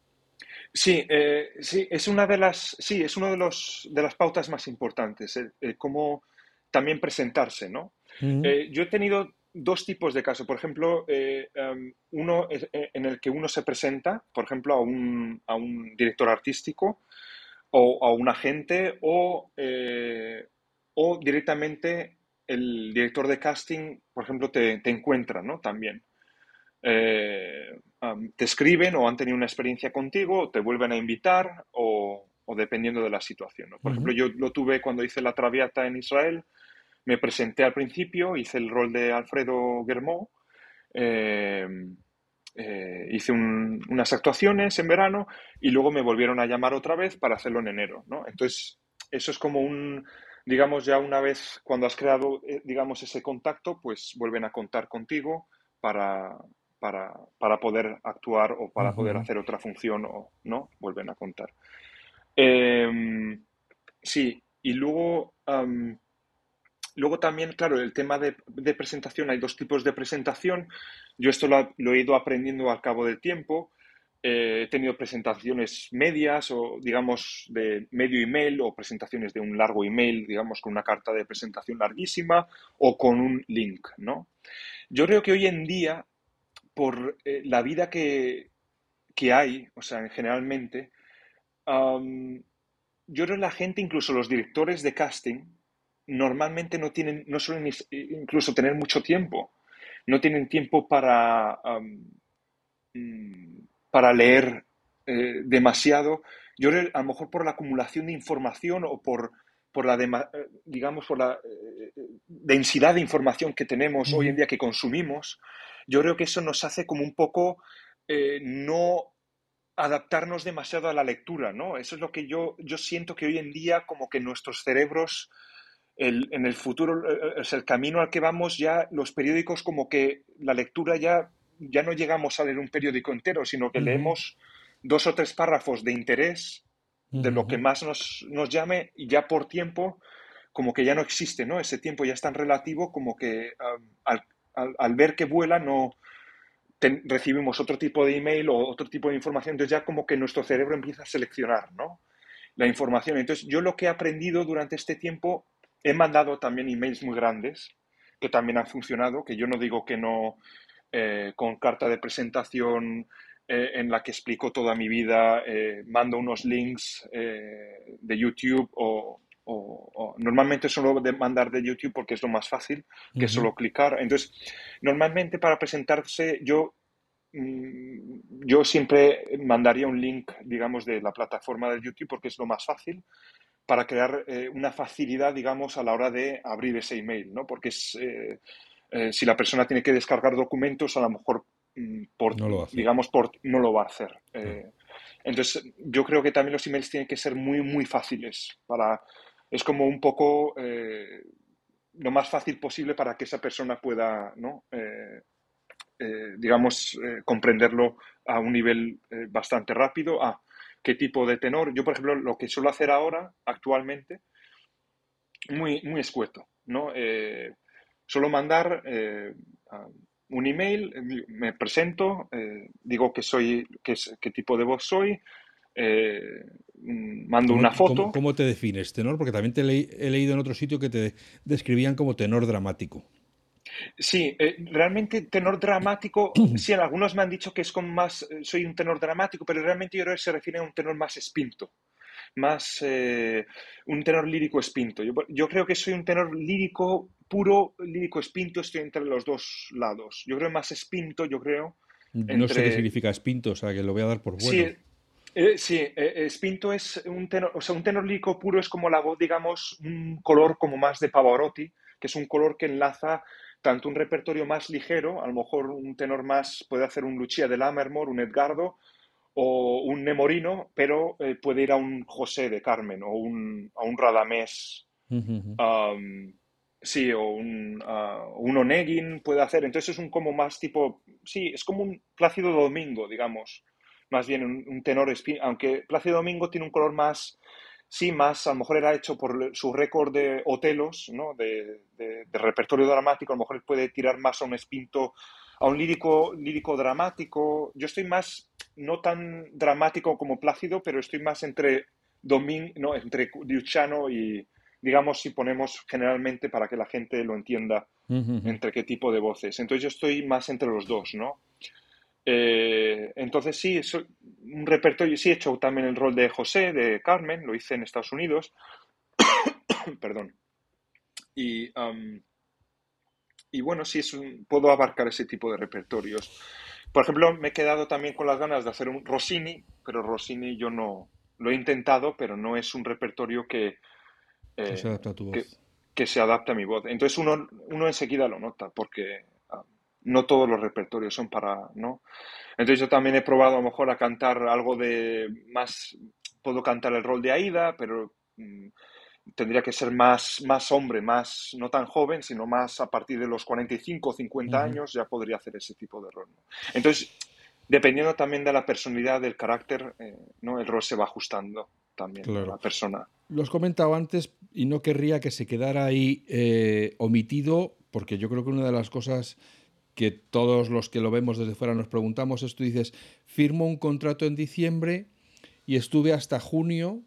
Sí, eh, sí, es una de las, sí, es uno de los de las pautas más importantes, cómo también presentarse, ¿no? Eh, yo he tenido dos tipos de casos. Por ejemplo, eh, em, uno eh, en el que uno se presenta, por ejemplo, a un, director artístico o a un agente o, o directamente el director de casting, por ejemplo, te, encuentra, ¿no? También. te escriben o han tenido una experiencia contigo, te vuelven a invitar o, dependiendo de la situación. Por ejemplo, yo lo tuve cuando hice la Traviata en Israel, me presenté al principio, hice el rol de Alfredo Guermó, eh, eh, hice unas actuaciones en verano y luego me volvieron a llamar otra vez para hacerlo en enero, Entonces, eso es como un, digamos, ya una vez cuando has creado, eh, digamos, ese contacto, pues vuelven a contar contigo para, para, poder actuar o para poder hacer otra función o, ¿no? Vuelven a contar. Em, sí, y luego... Luego también, claro, el tema de, presentación, hay dos tipos de presentación. Yo esto lo, he ido aprendiendo al cabo del tiempo. Eh, he tenido presentaciones medias o, digamos, de medio email o presentaciones de un largo email, digamos, con una carta de presentación larguísima o con un link, ¿no? Yo creo que hoy en día, por eh, la vida que, hay, o sea, generalmente, yo creo que la gente, incluso los directores de casting, normalmente no tienen, no suelen incluso tener mucho tiempo. No tienen tiempo para, mm, para leer eh, demasiado. Yo a lo mejor por la acumulación de información o por, por la, eh, digamos, por la eh, densidad de información que tenemos hoy en día, que consumimos, yo creo que eso nos hace como un poco no adaptarnos demasiado a la lectura, ¿no? Eso es lo que yo, yo siento que hoy en día como que nuestros cerebros en el futuro, eh, eh, es el camino al que vamos ya, los periódicos como que la lectura ya, ya no llegamos a leer un periódico entero, sino que leemos dos o tres párrafos de interés de lo que más nos, nos, llame y ya por tiempo como que ya no existe, ¿no? Ese tiempo ya es tan relativo como que al, al, ver que vuela no recibimos otro tipo de email o otro tipo de información, entonces ya como que nuestro cerebro empieza a seleccionar, ¿no? La información. Entonces yo lo que he aprendido durante este tiempo He mandado también emails muy grandes que también han funcionado, que yo no digo que no eh, con carta de presentación eh, en la que explico toda mi vida, eh, mando unos links de YouTube o, normalmente solo de mandar de YouTube porque es lo más fácil, que solo clicar. Entonces, normalmente para presentarse yo, mm, yo siempre mandaría un link, digamos, de la plataforma de YouTube porque es lo más fácil para crear eh, una facilidad, digamos, a la hora de abrir ese email, ¿no? Porque es, eh, eh, si la persona tiene que descargar documentos, a lo mejor mm, por, no digamos, por, no lo va a hacer. entonces, yo creo que también los emails tienen que ser muy, muy fáciles. Para, es como un poco lo más fácil posible para que esa persona pueda, ¿no? digamos, comprenderlo a un nivel bastante rápido. Ah, qué tipo de tenor. Yo, por ejemplo, lo que suelo hacer ahora, actualmente, muy, muy escueto, ¿no? Eh, suelo mandar eh, un email, me presento, eh, digo que soy, qué, qué tipo de voz soy, mando una foto. ¿cómo, te defines, tenor? Porque también te he leído en otro sitio que te describían como tenor dramático. Sí, eh, realmente tenor dramático, <clears throat> sí, algunos me han dicho que es con más, eh, soy un tenor dramático, pero realmente yo creo que se refiere a un tenor más espinto, más eh, un tenor lírico espinto. Yo, creo que soy un tenor lírico puro, lírico espinto, estoy entre los dos lados. Yo creo más espinto, yo creo. No sé qué significa espinto, o sea, que lo voy a dar por bueno. Sí, sí, Espinto es un tenor, o sea, un tenor lírico puro es como la voz, digamos, un color como más de Pavarotti, que es un color que enlaza tanto un repertorio más ligero, a lo mejor un tenor más puede hacer un Lucia de Lammermoor, un Edgardo o un Nemorino, pero eh, puede ir a un José de Carmen o un, a un Radamés. sí, o un, uh, un Onegin puede hacer. Entonces es un como más tipo, sí, es como un Plácido Domingo, digamos. Más bien un, un tenor, aunque Plácido Domingo tiene un color más sí, más a lo mejor era hecho por su récord de hotelos, ¿no? de, repertorio dramático, a lo mejor puede tirar más a un espinto, a un lírico, lírico dramático. Yo estoy más, no tan dramático como Plácido, pero estoy más entre Domin, no, entre Luciano y, digamos, si ponemos generalmente para que la gente lo entienda, entre qué tipo de voces. Entonces yo estoy más entre los dos, ¿no? Eh, entonces sí, un repertorio, sí he hecho también el rol de José, de Carmen, lo hice en Estados Unidos, <coughs> perdón. Y, y bueno, sí, es puedo abarcar ese tipo de repertorios. Por ejemplo, me he quedado también con las ganas de hacer un Rossini, pero Rossini yo no lo he intentado, pero no es un repertorio que, que se adapta a tu voz. Que, se adapta a mi voz. Entonces uno, uno enseguida lo nota, porque no todos los repertorios son para, ¿no? Entonces yo también he probado a lo mejor a cantar algo de más, puedo cantar el rol de Aida, pero mm, tendría que ser más, más hombre, más, no tan joven, sino más a partir de los 45 o 50 años ya podría hacer ese tipo de rol. Entonces, dependiendo también de la personalidad, del carácter, eh, ¿no? El rol se va ajustando también a la persona. Lo has comentado antes y no querría que se quedara ahí eh, omitido, porque yo creo que una de las cosas que todos los que lo vemos desde fuera nos preguntamos esto, dices, firmo un contrato en diciembre y estuve hasta junio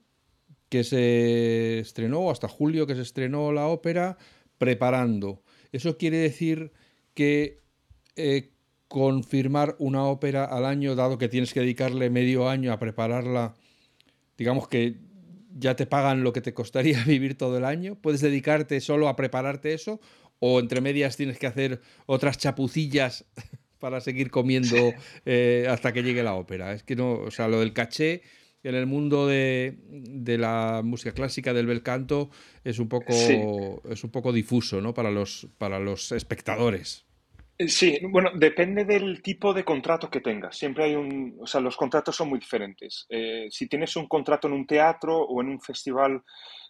que se estrenó, hasta julio que se estrenó la ópera, preparando. Eso quiere decir que eh, confirmar una ópera al año, dado que tienes que dedicarle medio año a prepararla, digamos que ya te pagan lo que te costaría <laughs> vivir todo el año, ¿puedes dedicarte solo a prepararte eso o entre medias tienes que hacer otras chapucillas <laughs> para seguir comiendo eh, hasta que llegue la ópera. Es que no, o sea, lo del caché en el mundo de, la música clásica, del bel canto, es un poco, es un poco difuso ¿no? para, los, para los espectadores. Sí, bueno, depende del tipo de contrato que tengas. Siempre hay un, o sea, los contratos son muy diferentes. Eh, si tienes un contrato en un teatro o en un festival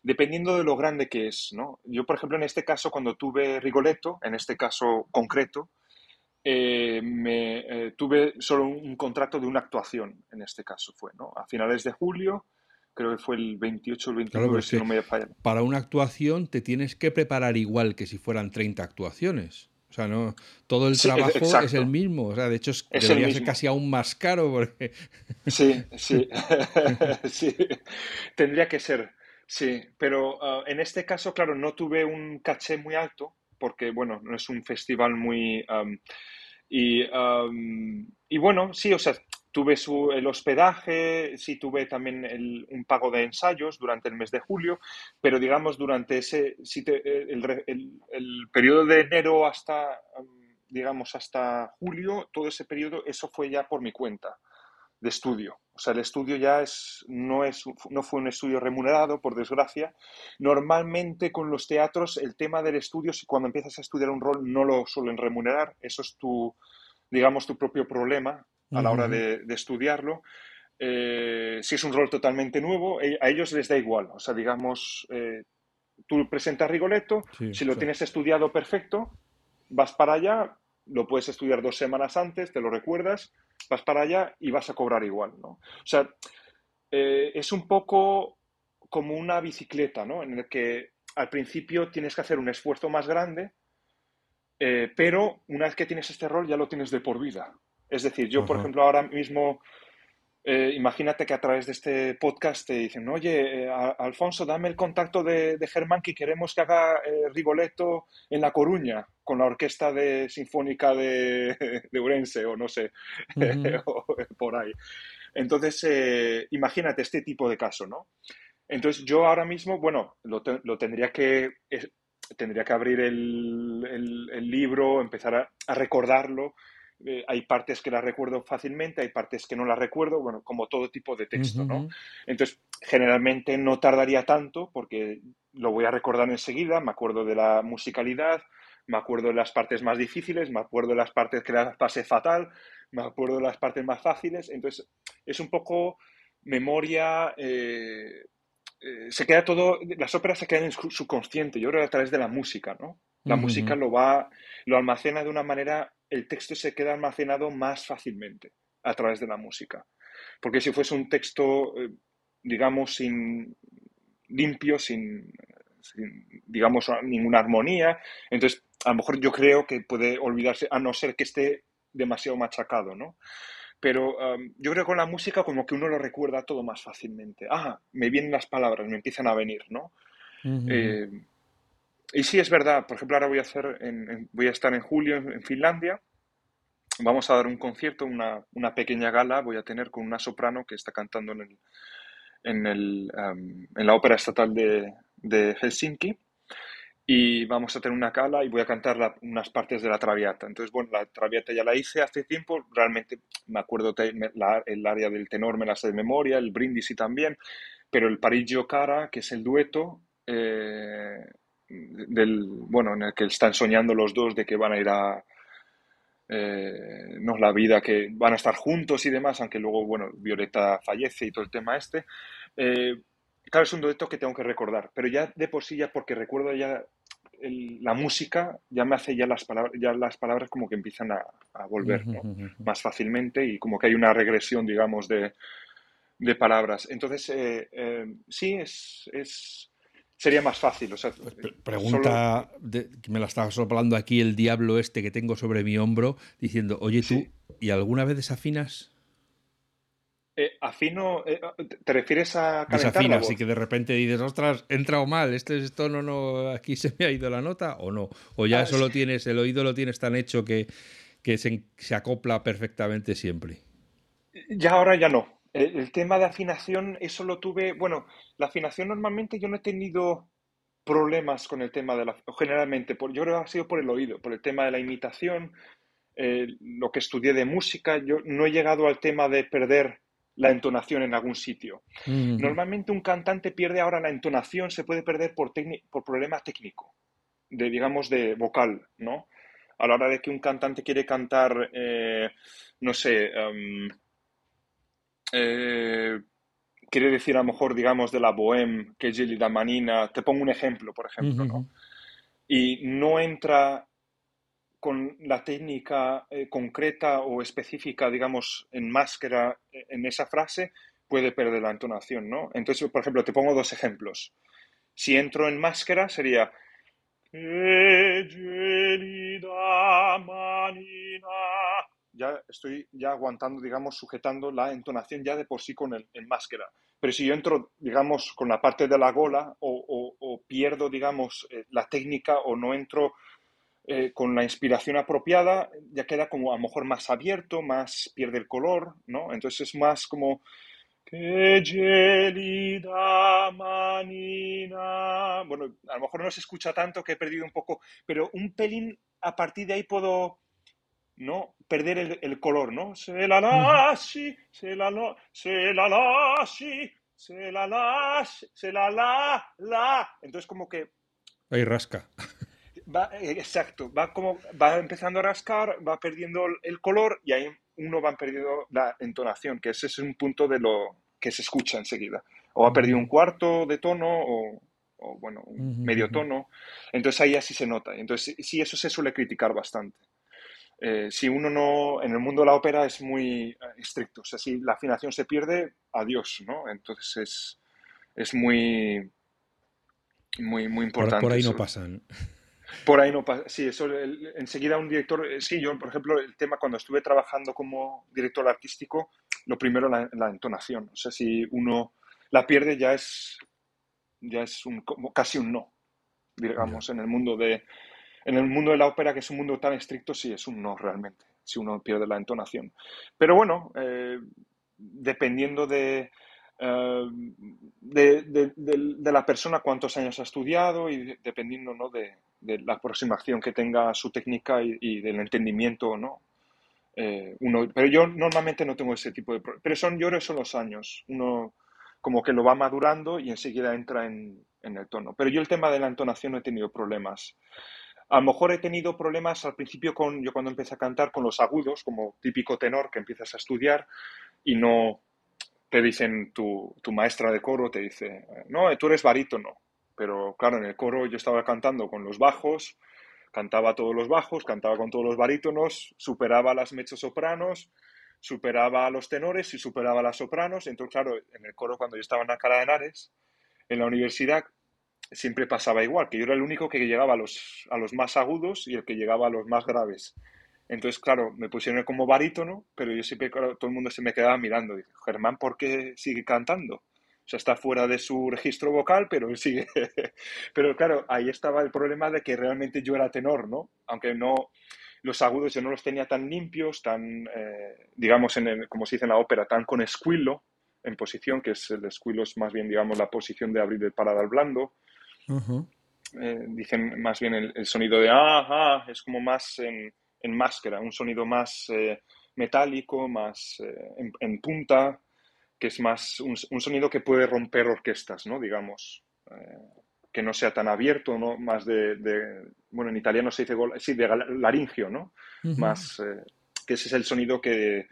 dependiendo de lo grande que es, ¿no? Yo, por ejemplo, en este caso, cuando tuve Rigoletto, en este caso concreto, eh, me, eh, tuve solo un, contrato de una actuación, en este caso fue, ¿no? A finales de julio, creo que fue el 28 o el 29, si no me falla. Para una actuación te tienes que preparar igual que si fueran 30 actuaciones. O sea, no, todo el trabajo es el mismo. O sea, de hecho, es, debería ser casi aún más caro porque... Sí, sí. <laughs> <laughs> sí. Tendría que ser. Sí, pero ah, en este caso, claro, no tuve un caché muy alto porque, bueno, no es un festival muy... y, y, bueno, sí, o sea, tuve su, el hospedaje, sí tuve también un pago de ensayos durante el mes de julio, pero digamos durante ese, el, el, periodo de enero hasta, digamos, hasta julio, todo ese periodo, eso fue ya por mi cuenta de estudio. O sea, el estudio ya es, no, es, no fue un estudio remunerado, por desgracia. Normalmente con los teatros el tema del estudio, si cuando empiezas a estudiar un rol no lo suelen remunerar, eso es tu, digamos, tu propio problema a la hora de, estudiarlo. Eh, si es un rol totalmente nuevo, e, a ellos les da igual. O sea, digamos, eh, tú presentas Rigoletto, si lo tienes estudiado perfecto, vas para allá, lo puedes estudiar dos semanas antes, te lo recuerdas, vas para allá y vas a cobrar igual, ¿no? O sea, eh, es un poco como una bicicleta, ¿no? En el que al principio tienes que hacer un esfuerzo más grande, pero una vez que tienes este rol ya lo tienes de por vida. Es decir, yo, por ejemplo, ahora mismo, eh, imagínate que a través de este podcast te dicen, oye, eh, Alfonso, dame el contacto de, Germán que queremos que haga eh, Rigoletto en La Coruña con la Orquesta de Sinfónica de, de Urense o no sé, <laughs> por ahí. Entonces, imagínate este tipo de caso, ¿no? Entonces, yo ahora mismo, bueno, lo, tendría que tendría que abrir el, libro, empezar a, recordarlo, eh, hay partes que las recuerdo fácilmente, hay partes que no las recuerdo, bueno, como todo tipo de texto, ¿no? Entonces, generalmente no tardaría tanto porque lo voy a recordar enseguida, me acuerdo de la musicalidad, me acuerdo de las partes más difíciles, me acuerdo de las partes que las pasé fatal, me acuerdo de las partes más fáciles, entonces es un poco memoria, eh, eh, se queda todo, las óperas se quedan en su subconsciente, yo creo a través de la música, ¿no? La música lo va, lo almacena de una manera el texto se queda almacenado más fácilmente a través de la música. Porque si fuese un texto, eh, digamos, sin limpio, sin, digamos, ninguna armonía, entonces a lo mejor yo creo que puede olvidarse, a no ser que esté demasiado machacado, ¿no? Pero yo creo que con la música como que uno lo recuerda todo más fácilmente. Ah, me vienen las palabras, me empiezan a venir, ¿no? Y sí, es verdad. Por ejemplo, ahora voy a, hacer voy a estar en julio en, Finlandia. Vamos a dar un concierto, una, una, pequeña gala voy a tener con una soprano que está cantando en, el, la Ópera Estatal de, de, Helsinki. Y vamos a tener una gala y voy a cantar unas partes de la Traviata. Entonces, bueno, la Traviata ya la hice hace tiempo. Realmente me acuerdo el área del tenor, me la sé de memoria, el Brindisi también. Pero el Parigio Cara, que es el dueto, eh, del, bueno, en el que están soñando los dos de que van a ir a, eh, no la vida, que van a estar juntos y demás, aunque luego, bueno, Violeta fallece y todo el tema este. Eh, claro, es un dueto que tengo que recordar, pero ya de por sí, ya porque recuerdo ya la música, ya me hace ya las palabras, ya las palabras como que empiezan a, volver más fácilmente y como que hay una regresión, digamos, de, de palabras. Entonces, eh, sí, es, es sería más fácil. O sea, pues pregunta, me la estaba soplando aquí el diablo este que tengo sobre mi hombro, diciendo, oye tú, ¿y alguna vez desafinas? Eh, afino, eh, ¿te refieres a Desafinas, así que de repente dices, ostras, he entrado mal, este esto no, no, aquí se me ha ido la nota, o no, o ya ah, eso lo tienes, el oído lo tienes tan hecho que, que se, se acopla perfectamente siempre. Ya ahora ya no, el, tema de afinación, eso lo tuve, bueno, la afinación normalmente yo no he tenido problemas con el tema de la, generalmente, por, yo creo que ha sido por el oído, por el tema de la imitación, eh, lo que estudié de música, yo no he llegado al tema de perder la entonación en algún sitio. Normalmente un cantante pierde ahora la entonación, se puede perder por, por problema técnico, de, digamos, de vocal, ¿no? A la hora de que un cantante quiere cantar, eh, no sé, em, eh, quiere decir a lo mejor, digamos, de la bohème, que es da Manina, te pongo un ejemplo, por ejemplo, ¿no? Y no entra con la técnica eh, concreta o específica, digamos, en máscara eh, en esa frase, puede perder la entonación, ¿no? Entonces, por ejemplo, te pongo dos ejemplos. Si entro en máscara, sería... ya estoy ya aguantando, digamos, sujetando la entonación ya de por sí con el, máscara. Pero si yo entro, digamos, con la parte de la gola o, pierdo, digamos, eh, la técnica o no entro eh, con la inspiración apropiada, ya queda como a lo mejor más abierto, más pierde el color, ¿no? Entonces es más como. Bueno, a lo mejor no se escucha tanto que he perdido un poco, pero un pelín a partir de ahí puedo ¿no? perder el, color, ¿no? Se la la, se la la, se la la, se la la, se la la, la. Entonces como que... Ahí rasca. Va, exacto, va como, va empezando a rascar, va perdiendo el color y ahí uno va perdiendo la entonación, que ese es un punto de lo que se escucha enseguida. O ha perdido un cuarto de tono o, bueno, un medio tono. Entonces ahí así se nota. Entonces sí, eso se suele criticar bastante. Eh, si uno no, en el mundo de la ópera es muy eh, estricto, o sea, si la afinación se pierde, adiós, ¿no? Entonces es, es muy, muy, muy importante. Por, ahí no pasan. Por ahí no pasa, sí, eso enseguida un director, eh, sí, yo, por ejemplo, el tema cuando estuve trabajando como director artístico, lo primero la, la entonación, o sea, si uno la pierde ya es, ya es un, como casi un no, digamos, en el mundo de, en el mundo de la ópera, que es un mundo tan estricto, sí es un no realmente, si uno pierde la entonación. Pero bueno, eh, dependiendo de, eh, de, la persona, cuántos años ha estudiado y dependiendo ¿no? de, la aproximación que tenga su técnica y, del entendimiento, ¿no? Eh, uno, pero yo normalmente no tengo ese tipo de problemas. Pero son, yo creo son los años. Uno como que lo va madurando y enseguida entra en, en el tono. Pero yo el tema de la entonación no he tenido problemas. A lo mejor he tenido problemas al principio con, yo cuando empecé a cantar con los agudos, como típico tenor que empiezas a estudiar y no te dicen tu, tu maestra de coro, te dice, no, tú eres barítono. Pero claro, en el coro yo estaba cantando con los bajos, cantaba todos los bajos, cantaba con todos los barítonos, superaba las sopranos, superaba a los tenores y superaba a las sopranos. Entonces, claro, en el coro cuando yo estaba en Alcalá de Henares, en la universidad, siempre pasaba igual, que yo era el único que llegaba a los, a los más agudos y el que llegaba a los más graves. Entonces, claro, me pusieron como barítono, pero yo siempre, todo el mundo se me quedaba mirando. Germán, ¿por qué sigue cantando? Sea, está fuera de su registro vocal, pero sigue. <laughs> pero claro, ahí estaba el problema de que realmente yo era tenor, ¿no? Aunque no, los agudos yo no los tenía tan limpios, tan, eh, digamos, en el, como se dice en la ópera, tan con esquilo en posición, que es el esquilo es más bien, digamos, la posición de abrir el paladar blando. Eh, dicen más bien el, sonido de ah, ah, es como más en, en máscara, un sonido más eh, metálico, más eh, en, punta, que es más un, sonido que puede romper orquestas, ¿no? Digamos, que no sea tan abierto, ¿no? Más de, bueno, en italiano se dice, sí, de laringio, ¿no? Más, que ese es el sonido que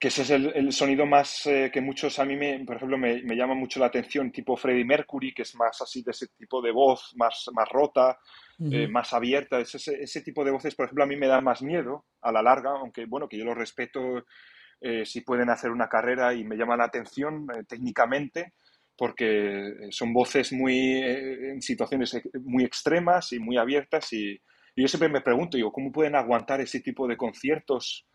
que ese es el, sonido más eh, que muchos a mí, me, por ejemplo, me, me, llama mucho la atención, tipo Freddie Mercury, que es más así de ese tipo de voz, más, más rota, eh, más abierta. Ese, ese, tipo de voces, por ejemplo, a mí me da más miedo a la larga, aunque bueno, que yo lo respeto eh, si pueden hacer una carrera y me llama la atención técnicamente, porque son voces muy en situaciones muy extremas y muy abiertas y, y yo siempre me pregunto, digo, ¿cómo pueden aguantar ese tipo de conciertos?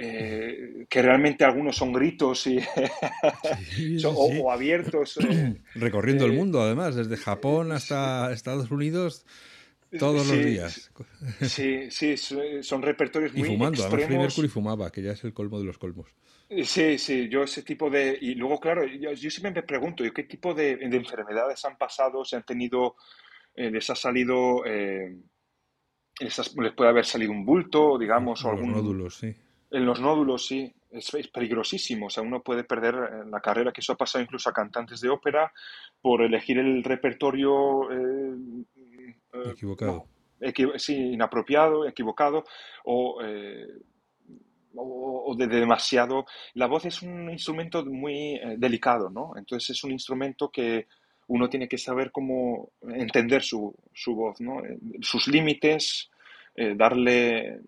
Eh, que realmente algunos son gritos y <laughs> O, abiertos. Eh, <clears throat> Recorriendo el eh, mundo, además, desde Japón hasta Estados Unidos, todos los días. Sí, sí, son repertorios muy y fumando, extremos. además Mercury fumaba, que ya es el colmo de los colmos. Sí, sí, yo ese tipo de... Y luego, claro, yo, siempre me pregunto, ¿qué tipo de, enfermedades han pasado? ¿Se han tenido... les ha salido... Les, puede haber salido un bulto, digamos, o algún... nódulos, sí en los nódulos, sí, es, peligrosísimo. O sea, uno puede perder eh, la carrera, que eso ha pasado incluso a cantantes de ópera por elegir el repertorio eh, eh, equivocado. sí, inapropiado, equivocado o, o, de demasiado. La voz es un instrumento muy delicado, ¿no? Entonces es un instrumento que uno tiene que saber cómo entender su, su voz, ¿no? Sus límites, darle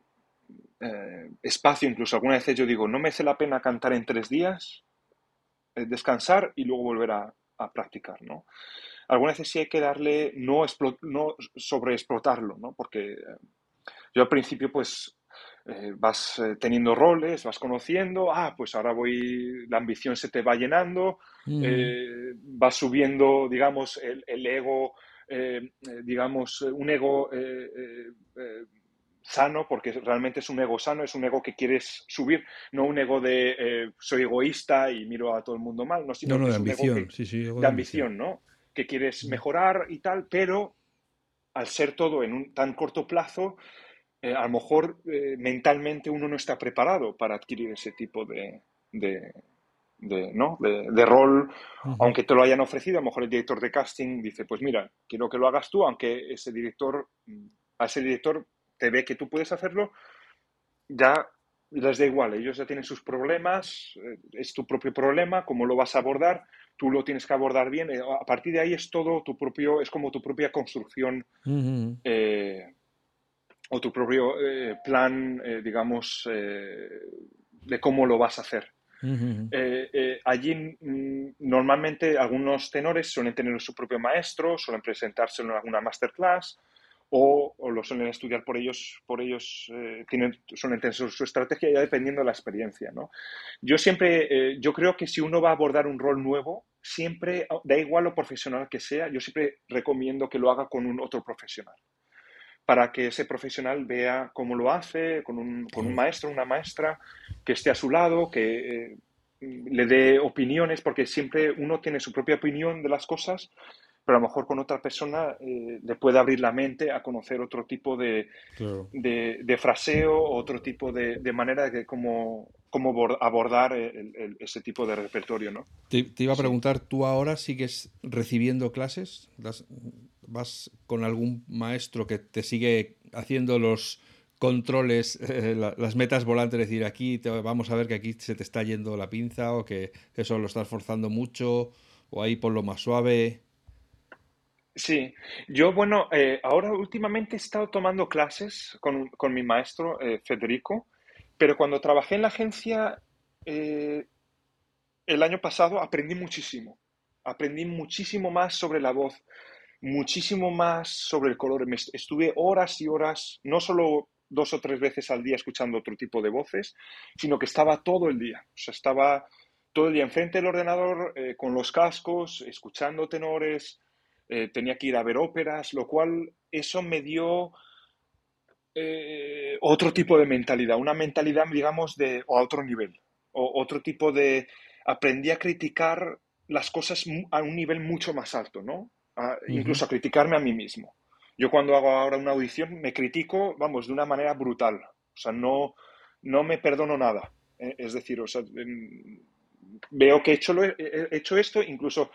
eh, espacio, incluso algunas veces yo digo, no me hace la pena cantar en tres días, eh, descansar y luego volver a, practicar, ¿no? Algunas veces sí hay que darle, no, no sobreexplotarlo, ¿no? Porque eh, yo al principio pues vas teniendo roles, vas conociendo, ah, pues ahora voy, la ambición se te va llenando, vas subiendo, digamos, el, ego digamos, un ego sano, porque realmente es un ego sano, es un ego que quieres subir, no un ego de soy egoísta y miro a todo el mundo mal, no, sino de ambición, de, ambición, ¿no? Que quieres mejorar y tal, pero al ser todo en un tan corto plazo, eh, a lo mejor eh, mentalmente uno no está preparado para adquirir ese tipo de, de, ¿no? de, rol, aunque te lo hayan ofrecido, a lo mejor el director de casting dice, pues mira, quiero que lo hagas tú, aunque ese director, a ese director te ve que tú puedes hacerlo, ya les da igual, ellos ya tienen sus problemas, eh, es tu propio problema, cómo lo vas a abordar, tú lo tienes que abordar bien, a partir de ahí es todo tu propio, es como tu propia construcción o tu propio eh, plan, eh, digamos, eh, de cómo lo vas a hacer. allí mm, normalmente algunos tenores suelen tener su propio maestro, suelen presentárselo en alguna masterclass o, lo suelen estudiar por ellos, por ellos tienen, suelen tener su, estrategia ya dependiendo de la experiencia. ¿no? Yo siempre, yo creo que si uno va a abordar un rol nuevo, siempre, da igual lo profesional que sea, yo siempre recomiendo que lo haga con un otro profesional para que ese profesional vea cómo lo hace, con un, con un maestro, una maestra, que esté a su lado, que eh, le dé opiniones, porque siempre uno tiene su propia opinión de las cosas, pero a lo mejor con otra persona eh, le puede abrir la mente a conocer otro tipo de, de, fraseo, otro tipo de, manera de cómo, cómo abordar ese tipo de repertorio. ¿no? Te, iba a preguntar, ¿tú ahora sigues recibiendo clases? vas con algún maestro que te sigue haciendo los controles, eh, las metas volantes, decir, aquí te, vamos a ver que aquí se te está yendo la pinza o que eso lo estás forzando mucho o ahí por lo más suave. Sí, yo bueno, eh, ahora últimamente he estado tomando clases con, mi maestro eh, Federico, pero cuando trabajé en la agencia el año pasado aprendí muchísimo, aprendí muchísimo más sobre la voz, muchísimo más sobre el color. estuve horas y horas, no solo dos o tres veces al día escuchando otro tipo de voces, sino que estaba todo el día. O sea, estaba todo el día enfrente del ordenador eh, con los cascos, escuchando tenores, eh, tenía que ir a ver óperas, lo cual eso me dio eh, otro tipo de mentalidad, una mentalidad, digamos, de, o a otro nivel, o otro tipo de... Aprendí a criticar las cosas a un nivel mucho más alto, ¿no? incluso a criticarme a mí mismo. Yo cuando hago ahora una audición me critico, vamos, de una manera brutal. O sea, no, no me perdono nada. Eh, es decir, o sea, veo que he hecho, he hecho esto, incluso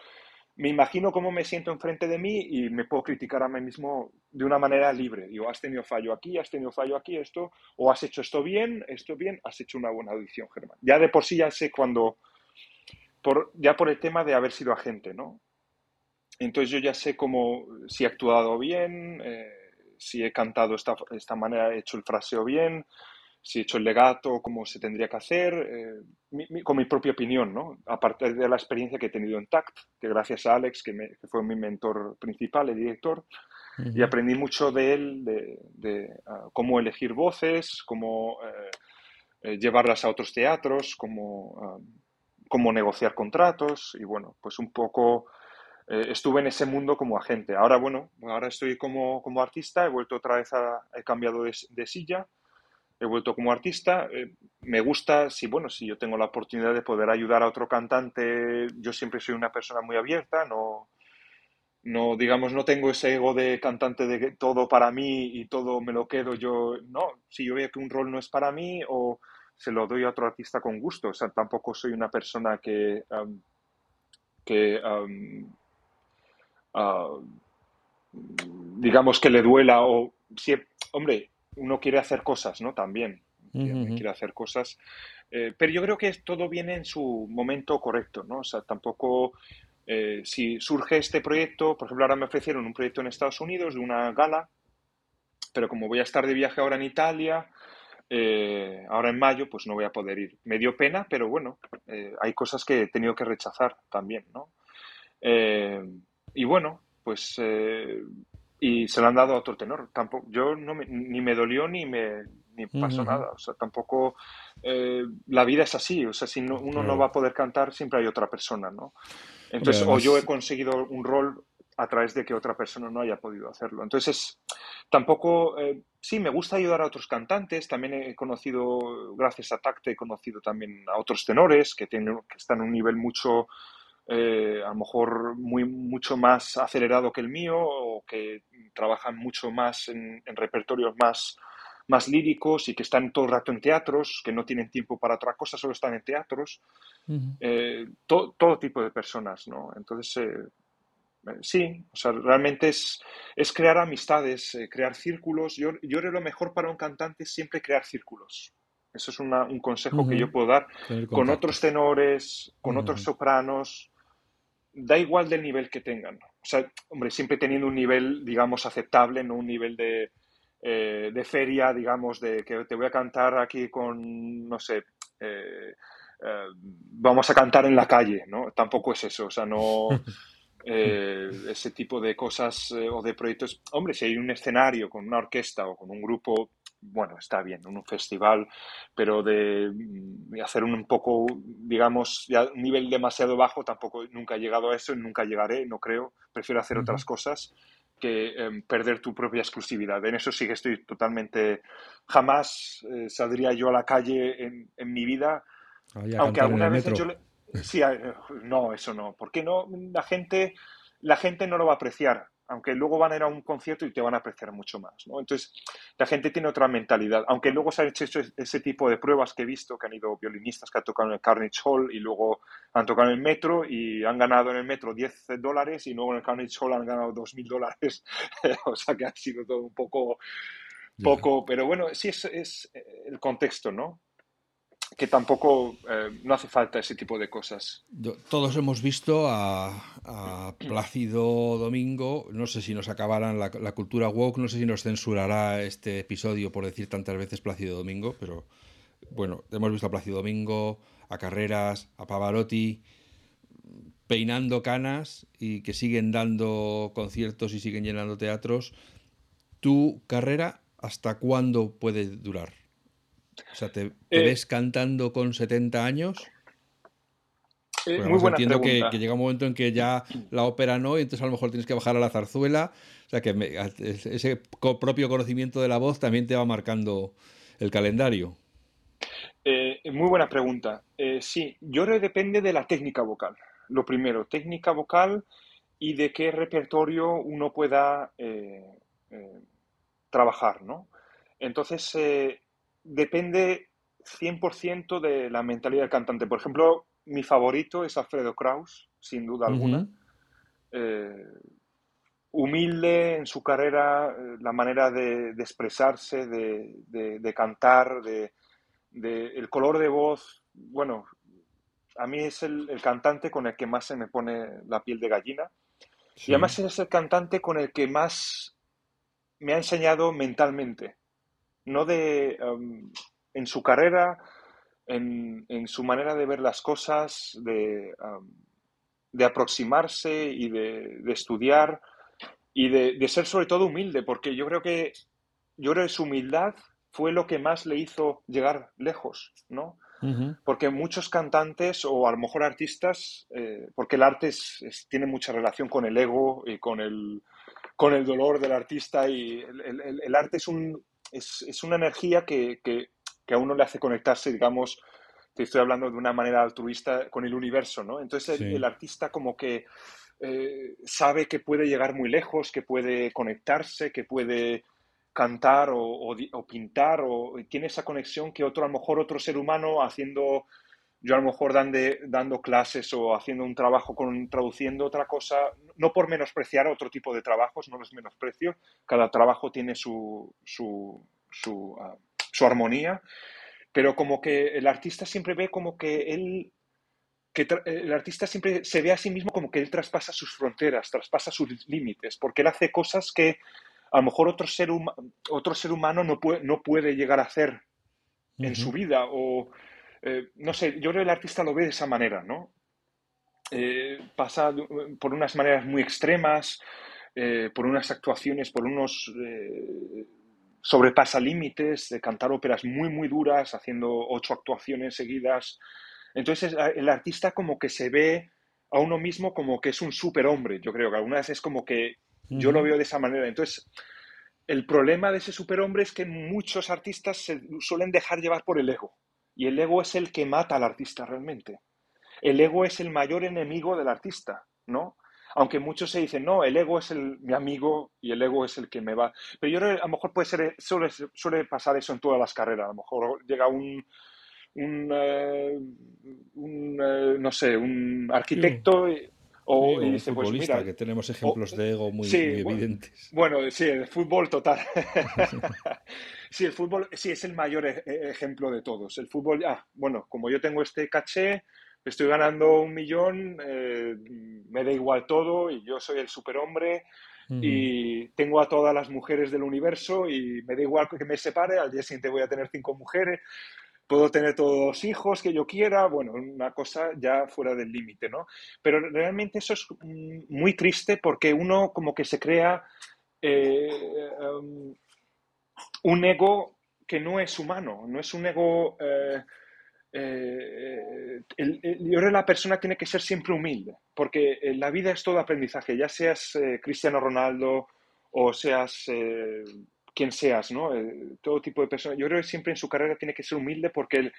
me imagino cómo me siento enfrente de mí y me puedo criticar a mí mismo de una manera libre. Digo, has tenido fallo aquí, has tenido fallo aquí, esto, o has hecho esto bien, esto bien, has hecho una buena audición, Germán. Ya de por sí ya sé cuando, por, ya por el tema de haber sido agente, ¿no? Entonces yo ya sé cómo, si he actuado bien, eh, si he cantado esta, esta, manera, he hecho el fraseo bien, si he hecho el legato, cómo se tendría que hacer, eh, con mi propia opinión, ¿no? Aparte de la experiencia que he tenido en TACT, que gracias a Alex, que, me, fue mi mentor principal, el director, y aprendí mucho de él, de, ah, cómo elegir voces, cómo eh, llevarlas a otros teatros, cómo, ah, cómo negociar contratos, y bueno, pues un poco eh, estuve en ese mundo como agente. Ahora, bueno, ahora estoy como, como artista, he vuelto otra vez a, he cambiado de, silla, he vuelto como artista. Eh, me gusta, si, bueno, si yo tengo la oportunidad de poder ayudar a otro cantante, yo siempre soy una persona muy abierta, no, no, digamos, no tengo ese ego de cantante de todo para mí y todo me lo quedo yo. No, si yo veo que un rol no es para mí o se lo doy a otro artista con gusto. O sea, tampoco soy una persona que, que Ah, digamos que le duela o si, hombre, uno quiere hacer cosas, ¿no? También quiere hacer cosas, eh, pero yo creo que todo viene en su momento correcto, ¿no? O sea, tampoco eh, si surge este proyecto, por ejemplo, ahora me ofrecieron un proyecto en Estados Unidos de una gala, pero como voy a estar de viaje ahora en Italia, eh, ahora en mayo, pues no voy a poder ir. Me dio pena, pero bueno, hay cosas que he tenido que rechazar también, ¿no? Y bueno, pues y se lo han dado a otro tenor. Tampoco, yo no ni me dolió ni me ni pasó nada. O sea, tampoco eh, la vida es así. O sea, si uno no va a poder cantar, siempre hay otra persona, ¿no? Entonces, o yo he conseguido un rol a través de que otra persona no haya podido hacerlo. Entonces, tampoco, eh, sí, me gusta ayudar a otros cantantes, también he conocido, gracias a Tacte, he conocido también a otros tenores que, tienen, que están en un nivel mucho, eh, a lo mejor muy, mucho más acelerado que el mío o que trabajan mucho más en, repertorios más, más líricos y que están todo el rato en teatros, que no tienen tiempo para otra cosa, solo están en teatros. Eh, todo tipo de personas, ¿no? Entonces, sí, o sea, realmente es, es crear amistades, eh, crear círculos. Yo, yo creo lo mejor para un cantante es siempre crear círculos. Eso es un consejo que yo puedo dar con otros tenores, con otros sopranos. Da igual del nivel que tengan. O sea, hombre, siempre teniendo un nivel, digamos, aceptable, no un nivel de, eh, de feria, digamos, de que te voy a cantar aquí con, no sé, eh, vamos a cantar en la calle, ¿no? Tampoco es eso. O sea, no. <laughs> Eh, ese tipo de cosas eh, o de proyectos. Hombre, si hay un escenario con una orquesta o con un grupo, bueno, está bien, un festival, pero de, mm, hacer un poco, digamos, ya un nivel demasiado bajo, tampoco nunca he llegado a eso nunca llegaré, no creo. Prefiero hacer otras cosas que em, perder tu propia exclusividad. En eso sí que estoy totalmente... Jamás eh, saldría yo a la calle en, en mi vida, aunque alguna vez yo... <laughs> Sí, no, eso no. Porque no, la gente, la gente no lo va a apreciar, aunque luego van a ir a un concierto y te van a apreciar mucho más. ¿no? Entonces, la gente tiene otra mentalidad. Aunque luego se han hecho ese tipo de pruebas que he visto, que han ido violinistas que han tocado en el Carnegie Hall y luego han tocado en el metro y han ganado en el metro 10 dólares y luego en el Carnegie Hall han ganado 2.000 dólares. <laughs> o sea que ha sido todo un poco, poco, pero bueno, sí es, es el contexto, ¿no? Que tampoco eh, no hace falta ese tipo de cosas. Todos hemos visto a, Plácido Domingo, no sé si nos acabarán la, cultura woke, no sé si nos censurará este episodio por decir tantas veces Plácido Domingo, pero bueno, hemos visto a Plácido Domingo, a Carreras, a Pavarotti, peinando canas y que siguen dando conciertos y siguen llenando teatros. ¿Tu carrera hasta cuándo puede durar? O sea, ¿te, eh, ves cantando con 70 años? Eh, muy buena entiendo que, llega un momento en que ya la ópera no, y entonces a lo mejor tienes que bajar a la zarzuela. O sea, que ese propio conocimiento de la voz también te va marcando el calendario. Eh, muy buena pregunta. sí, yo creo que depende de la técnica vocal. Lo primero, técnica vocal y de qué repertorio uno pueda trabajar, ¿no? Entonces, depende 100% de la mentalidad del cantante. Por ejemplo, mi favorito es Alfredo Kraus, sin duda alguna. Eh, humilde en su carrera, eh, la manera de, expresarse, de, cantar, de, el color de voz. Bueno, a mí es el, cantante con el que más se me pone la piel de gallina. Y además es el cantante con el que más me ha enseñado mentalmente no de, em, en su carrera, en, su manera de ver las cosas, de, em, de aproximarse y de, estudiar y de, ser sobre todo humilde, porque yo creo que yo creo que su humildad fue lo que más le hizo llegar lejos, ¿no? Porque muchos cantantes o a lo mejor artistas, eh, porque el arte tiene mucha relación con el ego y con el, con el dolor del artista y el arte es un, es, una energía que, a uno le hace conectarse, digamos, te estoy hablando de una manera altruista con el universo, ¿no? Entonces el, artista como que eh, sabe que puede llegar muy lejos, que puede conectarse, que puede cantar o, pintar, o tiene esa conexión que otro, a lo mejor otro ser humano haciendo, yo a lo mejor dando clases o haciendo un trabajo con traduciendo otra cosa, no por menospreciar otro tipo de trabajos, no los menosprecio, cada trabajo tiene su, su, su, ah, su armonía, pero como que el artista siempre ve como que él que el artista siempre se ve a sí mismo como que él traspasa sus fronteras, traspasa sus límites, porque él hace cosas que a lo mejor otro ser, otro ser humano no puede, no puede llegar a hacer en su vida. O, eh, no sé, yo creo que el artista lo ve de esa manera, ¿no? Eh, pasa por unas maneras muy extremas, eh, por unas actuaciones, por unos... Sobrepasa límites de cantar óperas muy, muy duras, haciendo ocho actuaciones seguidas. Entonces el artista como que se ve a uno mismo como que es un superhombre. Yo creo que alguna vez es como que yo lo veo de esa manera. Entonces, el problema de ese superhombre es que muchos artistas se suelen dejar llevar por el ego. Y el ego es el que mata al artista realmente. El ego es el mayor enemigo del artista, ¿no? Aunque muchos se dicen, no, el ego es el, mi amigo y el ego es el que me va. Pero yo creo que a lo mejor puede ser, suele, suele pasar eso en todas las carreras. A lo mejor llega un, un, eh, eh, no sé, un arquitecto o y dice, pues mira, que tenemos ejemplos de ego muy, evidentes. Bueno, sí, el fútbol total. <laughs> sí, el fútbol sí es el mayor e, e, ejemplo de todos. El fútbol, ah, bueno, como yo tengo este caché, estoy ganando un millón, eh, me da igual todo y yo soy el superhombre y tengo a todas las mujeres del universo y me da igual que me separe, al día siguiente voy a tener cinco mujeres puedo tener todos los hijos que yo quiera, bueno, una cosa ya fuera del límite, ¿no? Pero realmente eso es muy triste porque uno como que se crea eh, um, un ego que no es humano, no es un ego... Eh, eh, yo creo que la persona tiene que ser siempre humilde, porque la vida es todo aprendizaje, ya seas Cristiano Ronaldo o seas quien seas, ¿no? Eh, todo tipo de personas. Yo creo que siempre en su carrera tiene que ser humilde porque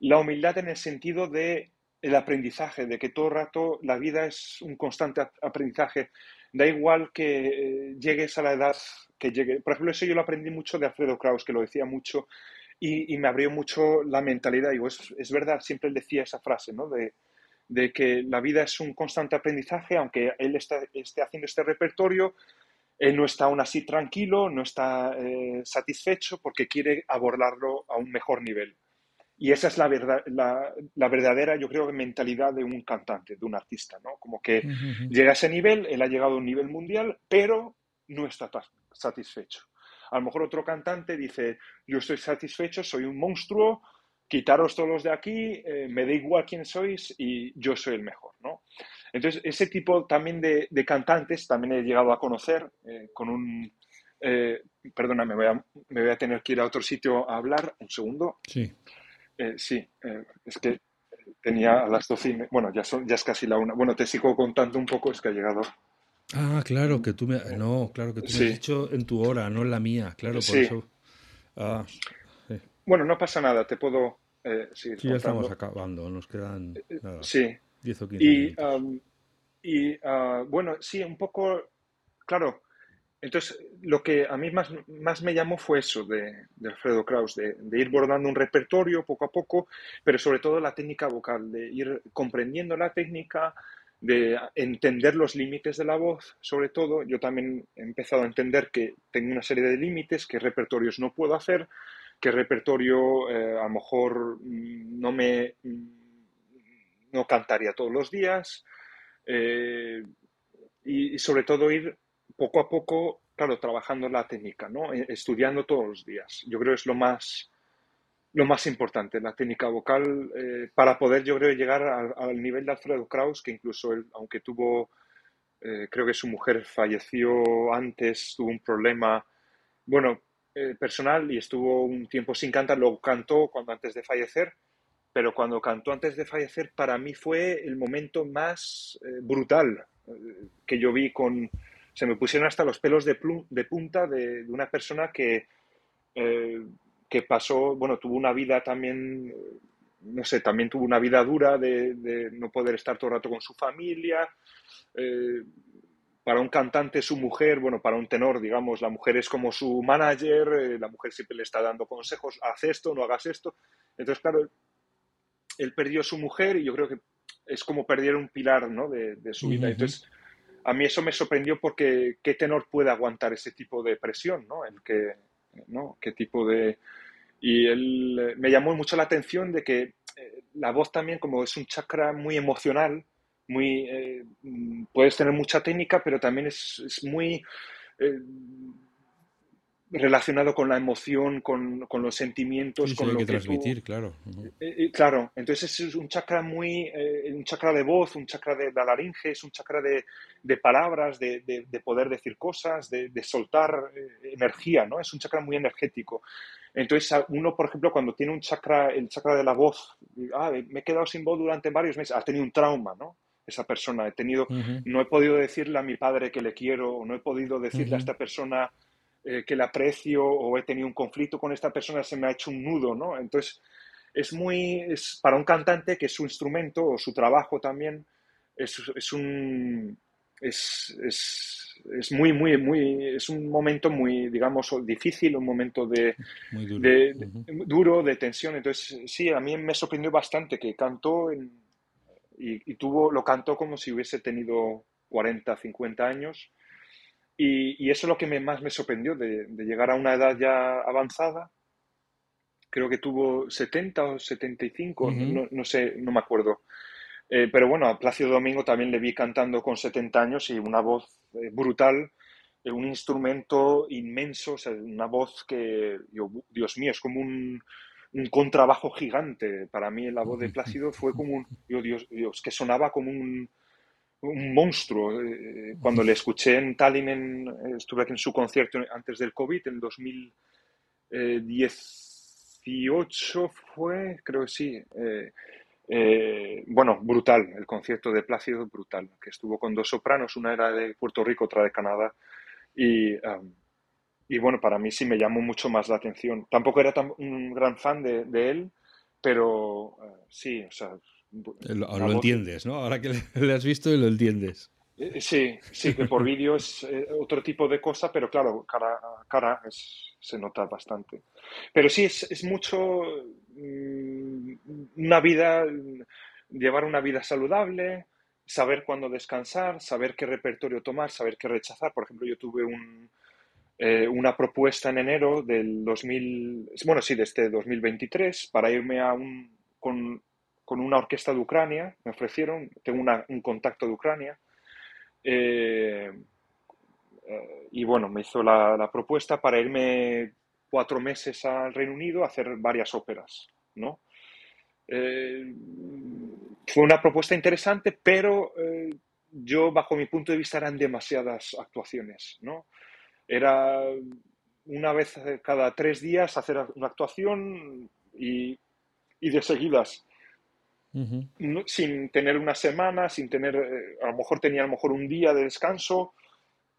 la humildad en el sentido de el aprendizaje, de que todo el rato la vida es un constante aprendizaje. Da igual que eh, llegues a la edad que llegue. Por ejemplo, eso yo lo aprendí mucho de Alfredo Kraus, que lo decía mucho, y, me abrió mucho la mentalidad. Digo, es, es verdad, siempre él decía esa frase, ¿no? De, de que la vida es un constante aprendizaje, aunque él está, esté haciendo este repertorio, él no está aún así tranquilo, no está eh, satisfecho porque quiere abordarlo a un mejor nivel. Y esa es la, verdad, la, verdadera, yo creo, mentalidad de un cantante, de un artista, ¿no? Como que llega a ese nivel, él ha llegado a un nivel mundial, pero no está satisfecho. A lo mejor otro cantante dice, yo estoy satisfecho, soy un monstruo, quitaros todos los de aquí, eh, me da igual quién sois y yo soy el mejor, ¿no? Entonces, ese tipo también de, cantantes también he llegado a conocer eh, con un... Eh, perdona, me voy, a, me voy, a, tener que ir a otro sitio a hablar. Un segundo. Sí. Eh, sí, es que tenía a las 12 Bueno, ya, son, ya es casi la una. Bueno, te sigo contando un poco, es que ha llegado... Ah, claro, que tú me... No, claro, que tú me has dicho en tu hora, no en la mía. Claro, por eso... Ah, bueno, no pasa nada, te puedo... sí, ya estamos acabando, nos quedan... Sí, y, y ah, bueno, sí, un poco, claro. Entonces, lo que a mí más, más me llamó fue eso de, Alfredo Kraus, de, ir bordando un repertorio poco a poco, pero sobre todo la técnica vocal, de ir comprendiendo la técnica, de entender los límites de la voz, sobre todo. Yo también he empezado a entender que tengo una serie de límites, qué repertorios no puedo hacer, qué repertorio eh, a lo mejor mm, no me no cantaría todos los días eh, y, sobre todo ir poco a poco, claro, trabajando la técnica, ¿no? Eh, estudiando todos los días. Yo creo que es lo más, lo más importante, la técnica vocal, eh, para poder, yo creo, llegar al, nivel de Alfredo Kraus, que incluso él, aunque tuvo, creo que su mujer falleció antes, tuvo un problema, bueno, personal y estuvo un tiempo sin cantar, luego cantó cuando antes de fallecer pero cuando cantó antes de fallecer, para mí fue el momento más eh, brutal eh, que yo vi con... Se me pusieron hasta los pelos de, de punta de, una persona que, eh, que pasó, bueno, tuvo una vida también, no sé, también tuvo una vida dura de, no poder estar todo el rato con su familia. para un cantante, su mujer, bueno, para un tenor, digamos, la mujer es como su manager, la mujer siempre le está dando consejos, haz esto, no hagas esto. Entonces, claro, él perdió a su mujer y yo creo que es como perder un pilar ¿no? de, su vida. Entonces, a mí eso me sorprendió porque qué tenor puede aguantar ese tipo de presión, ¿no? El que, ¿no? ¿Qué tipo de...? Y él me llamó mucho la atención de que eh, la voz también, como es un chakra muy emocional, muy, eh, mm, puedes tener mucha técnica, pero también es, es muy... Eh, relacionado con la emoción, con, con los sentimientos, con lo que, transmitir, claro. Eh, eh, claro, entonces es un chakra muy, eh, un chakra de voz, un chakra de la laringe, es un chakra de, de palabras, de, de, poder decir cosas, de, soltar energía, ¿no? Es un chakra muy energético. Entonces, uno, por ejemplo, cuando tiene un chakra, el chakra de la voz, ah, me he quedado sin voz durante varios meses, ha tenido un trauma, ¿no? esa persona. He tenido, no he podido decirle a mi padre que le quiero, o no he podido decirle a esta persona eh, que le aprecio, o he tenido un conflicto con esta persona, se me ha hecho un nudo, ¿no? Entonces, es muy, es para un cantante que su instrumento o su trabajo también es, es un, es, es es muy, muy, muy, es un momento muy, digamos, difícil, un momento de, duro. De, tensión. Entonces, sí, a mí me sorprendió bastante que cantó y, tuvo, lo cantó como si hubiese tenido 40, 50 años. Y, eso es lo que más me sorprendió, de, llegar a una edad ya avanzada. Creo que tuvo 70 o 75, no, no sé, no me acuerdo. Eh, pero bueno, a Plácido Domingo también le vi cantando con 70 años y una voz eh, brutal, eh, un instrumento inmenso, una voz que, Dios mío, es como un, contrabajo gigante. Para mí la voz de Plácido fue como un, Dios, Dios, que sonaba como un, monstruo. Cuando le escuché en Tallinn, estuve aquí en su concierto antes del COVID, en 2018 fue, creo que sí. Eh, bueno, brutal, el concierto de Plácido, brutal, que estuvo con dos sopranos, una era de Puerto Rico, otra de Canadá, y, um, y bueno, para mí sí me llamó mucho más la atención. Tampoco era tan, un gran fan de, de él, pero uh, sí, o sea... Lo, entiendes, ¿no? Ahora que <laughs> le has visto y lo entiendes. Eh, sí, sí, que por vídeo es otro tipo de cosa, pero claro, cara a cara se nota bastante. Pero sí, es, es mucho Mm, una vida, llevar una vida saludable, saber cuándo descansar, saber qué repertorio tomar, saber qué rechazar. Por ejemplo, yo tuve eh, una propuesta en enero del 2000, bueno, sí, de este 2023, para irme a un, con, una orquesta de Ucrania, me ofrecieron, tengo un contacto de Ucrania, eh, eh, y bueno, me hizo la propuesta para irme cuatro meses al Reino Unido a hacer varias óperas, ¿no? Eh, fue una propuesta interesante, pero yo, bajo mi punto de vista, eran demasiadas actuaciones, ¿no? Era una vez cada tres días hacer una actuación y, de seguidas. Sin tener una semana, sin tener, eh, a lo mejor tenía a lo mejor un día de descanso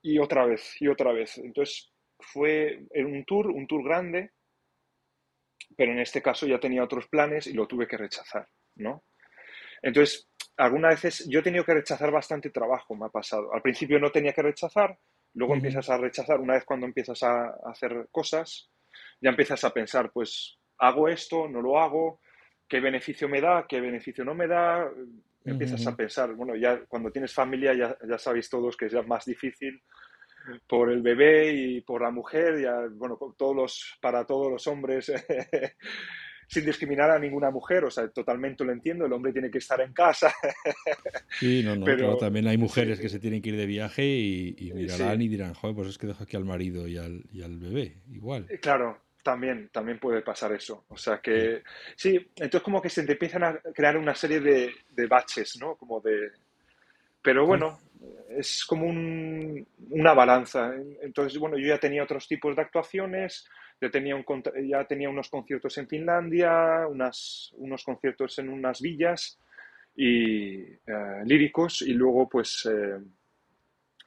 y otra vez, y otra vez. Entonces, fue en un tour, un tour grande, pero en este caso ya tenía otros planes y lo tuve que rechazar, ¿no? Entonces, algunas veces yo he tenido que rechazar bastante trabajo, me ha pasado. Al principio no tenía que rechazar, luego empiezas a rechazar, una vez cuando empiezas a hacer cosas, ya empiezas a pensar, pues, hago esto, no lo hago, qué beneficio me da, qué beneficio no me da, empiezas a pensar, bueno, ya cuando tienes familia ya, ya sabéis todos que es ya más difícil por el bebé y por la mujer, ya, bueno, todos los, para todos los hombres, <laughs> sin discriminar a ninguna mujer, o sea, totalmente lo entiendo, el hombre tiene que estar en casa. Sí, no, no, pero también hay mujeres que se tienen que ir de viaje y, mirarán y dirán, joder, pues es que dejo aquí al marido y al, y al bebé, igual. Eh, claro, también, también puede pasar eso. O sea que, sí, entonces como que se te empiezan a crear una serie de, de baches, ¿no? Como de... Pero bueno, es como una balanza. Entonces, bueno, yo ya tenía otros tipos de actuaciones, ya tenía, un, ya tenía unos conciertos en Finlandia, unas, unos conciertos en unas villas y eh, líricos, y luego pues eh,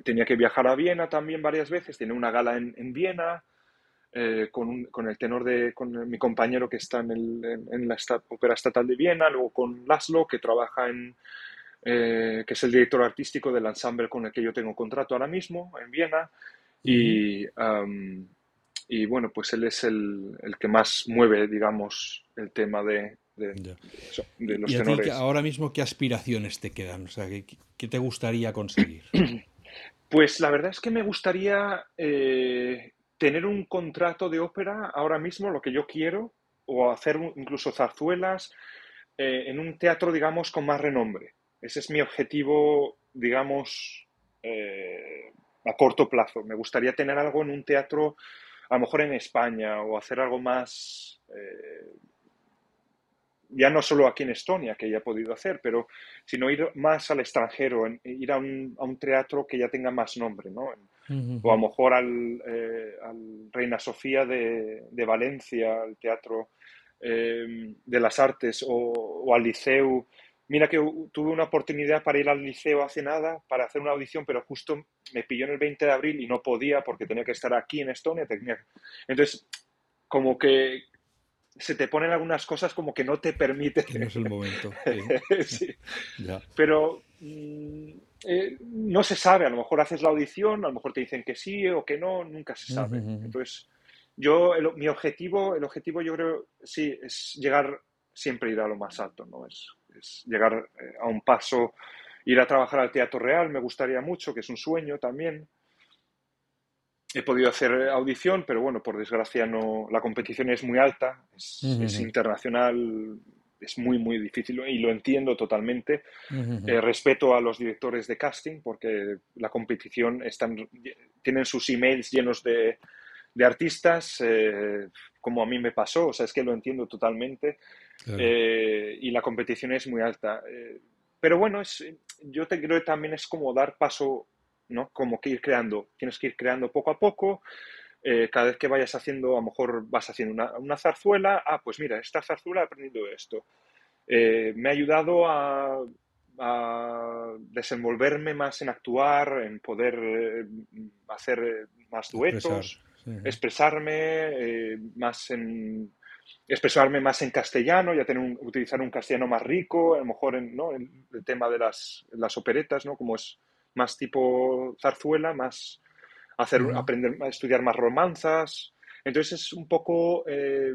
tenía que viajar a Viena también varias veces, tenía una gala en, Viena. Eh, con, con, el tenor de con mi compañero que está en, el, en, la Ópera Estatal de Viena, luego con Laszlo, que trabaja en, eh, que es el director artístico del ensemble con el que yo tengo contrato ahora mismo en Viena. Y, y bueno, pues él es el, el, que más mueve, digamos, el tema de, de, los ¿Y tenores. ahora mismo qué aspiraciones te quedan? O sea, ¿qué, qué te gustaría conseguir? <clears throat> Pues la verdad es que me gustaría eh, tener un contrato de ópera ahora mismo, lo que yo quiero, o hacer incluso zarzuelas eh, en un teatro, digamos, con más renombre. Ese es mi objetivo, digamos, eh, a corto plazo. Me gustaría tener algo en un teatro, a lo mejor en España, o hacer algo más, eh, ya no solo aquí en Estonia, que ya he podido hacer, pero sino ir más al extranjero, ir a un, teatro que ya tenga más nombre, ¿no? O a lo mejor al, eh, Reina Sofía de, Valencia, al Teatro de las Artes, o, o al Liceu Mira que tuve una oportunidad para ir al liceo hace nada, para hacer una audición, pero justo me pilló en el 20 de abril y no podía porque tenía que estar aquí en Estonia. Tenía... Entonces, como que se te ponen algunas cosas como que no te permite. No es el momento. <laughs> sí. <laughs> Pero mm, eh, no se sabe, a lo mejor haces la audición, a lo mejor te dicen que sí o que no, nunca se sabe. Entonces, yo, mi objetivo, el objetivo yo creo, sí, es llegar, siempre ir a lo más alto, ¿no? Es, es llegar eh, a un paso, ir a trabajar al Teatro Real, me gustaría mucho, que es un sueño también. He podido hacer audición, pero bueno, por desgracia no, la competición es muy alta, es, internacional, es muy, muy difícil y lo entiendo totalmente. Eh, respeto a los directores de casting porque la competición están, tienen sus emails llenos de, de artistas, eh, como a mí me pasó, o sea, es que lo entiendo totalmente eh, y la competición es muy alta. Eh, pero bueno, es, yo te creo que también es como dar paso, ¿no? Como que ir creando, tienes que ir creando poco a poco. cada vez que vayas haciendo, a lo mejor vas haciendo una, una zarzuela, ah, pues mira, esta zarzuela he aprendido esto. me ha ayudado a, a desenvolverme más en actuar, en poder hacer más duetos expresarme eh, más en expresarme más en castellano, ya tener utilizar un castellano más rico, a lo mejor en, ¿no? en el tema de las, las, operetas, ¿no? como es más tipo zarzuela, más hacer, aprender a estudiar más romanzas. Entonces es un poco, eh,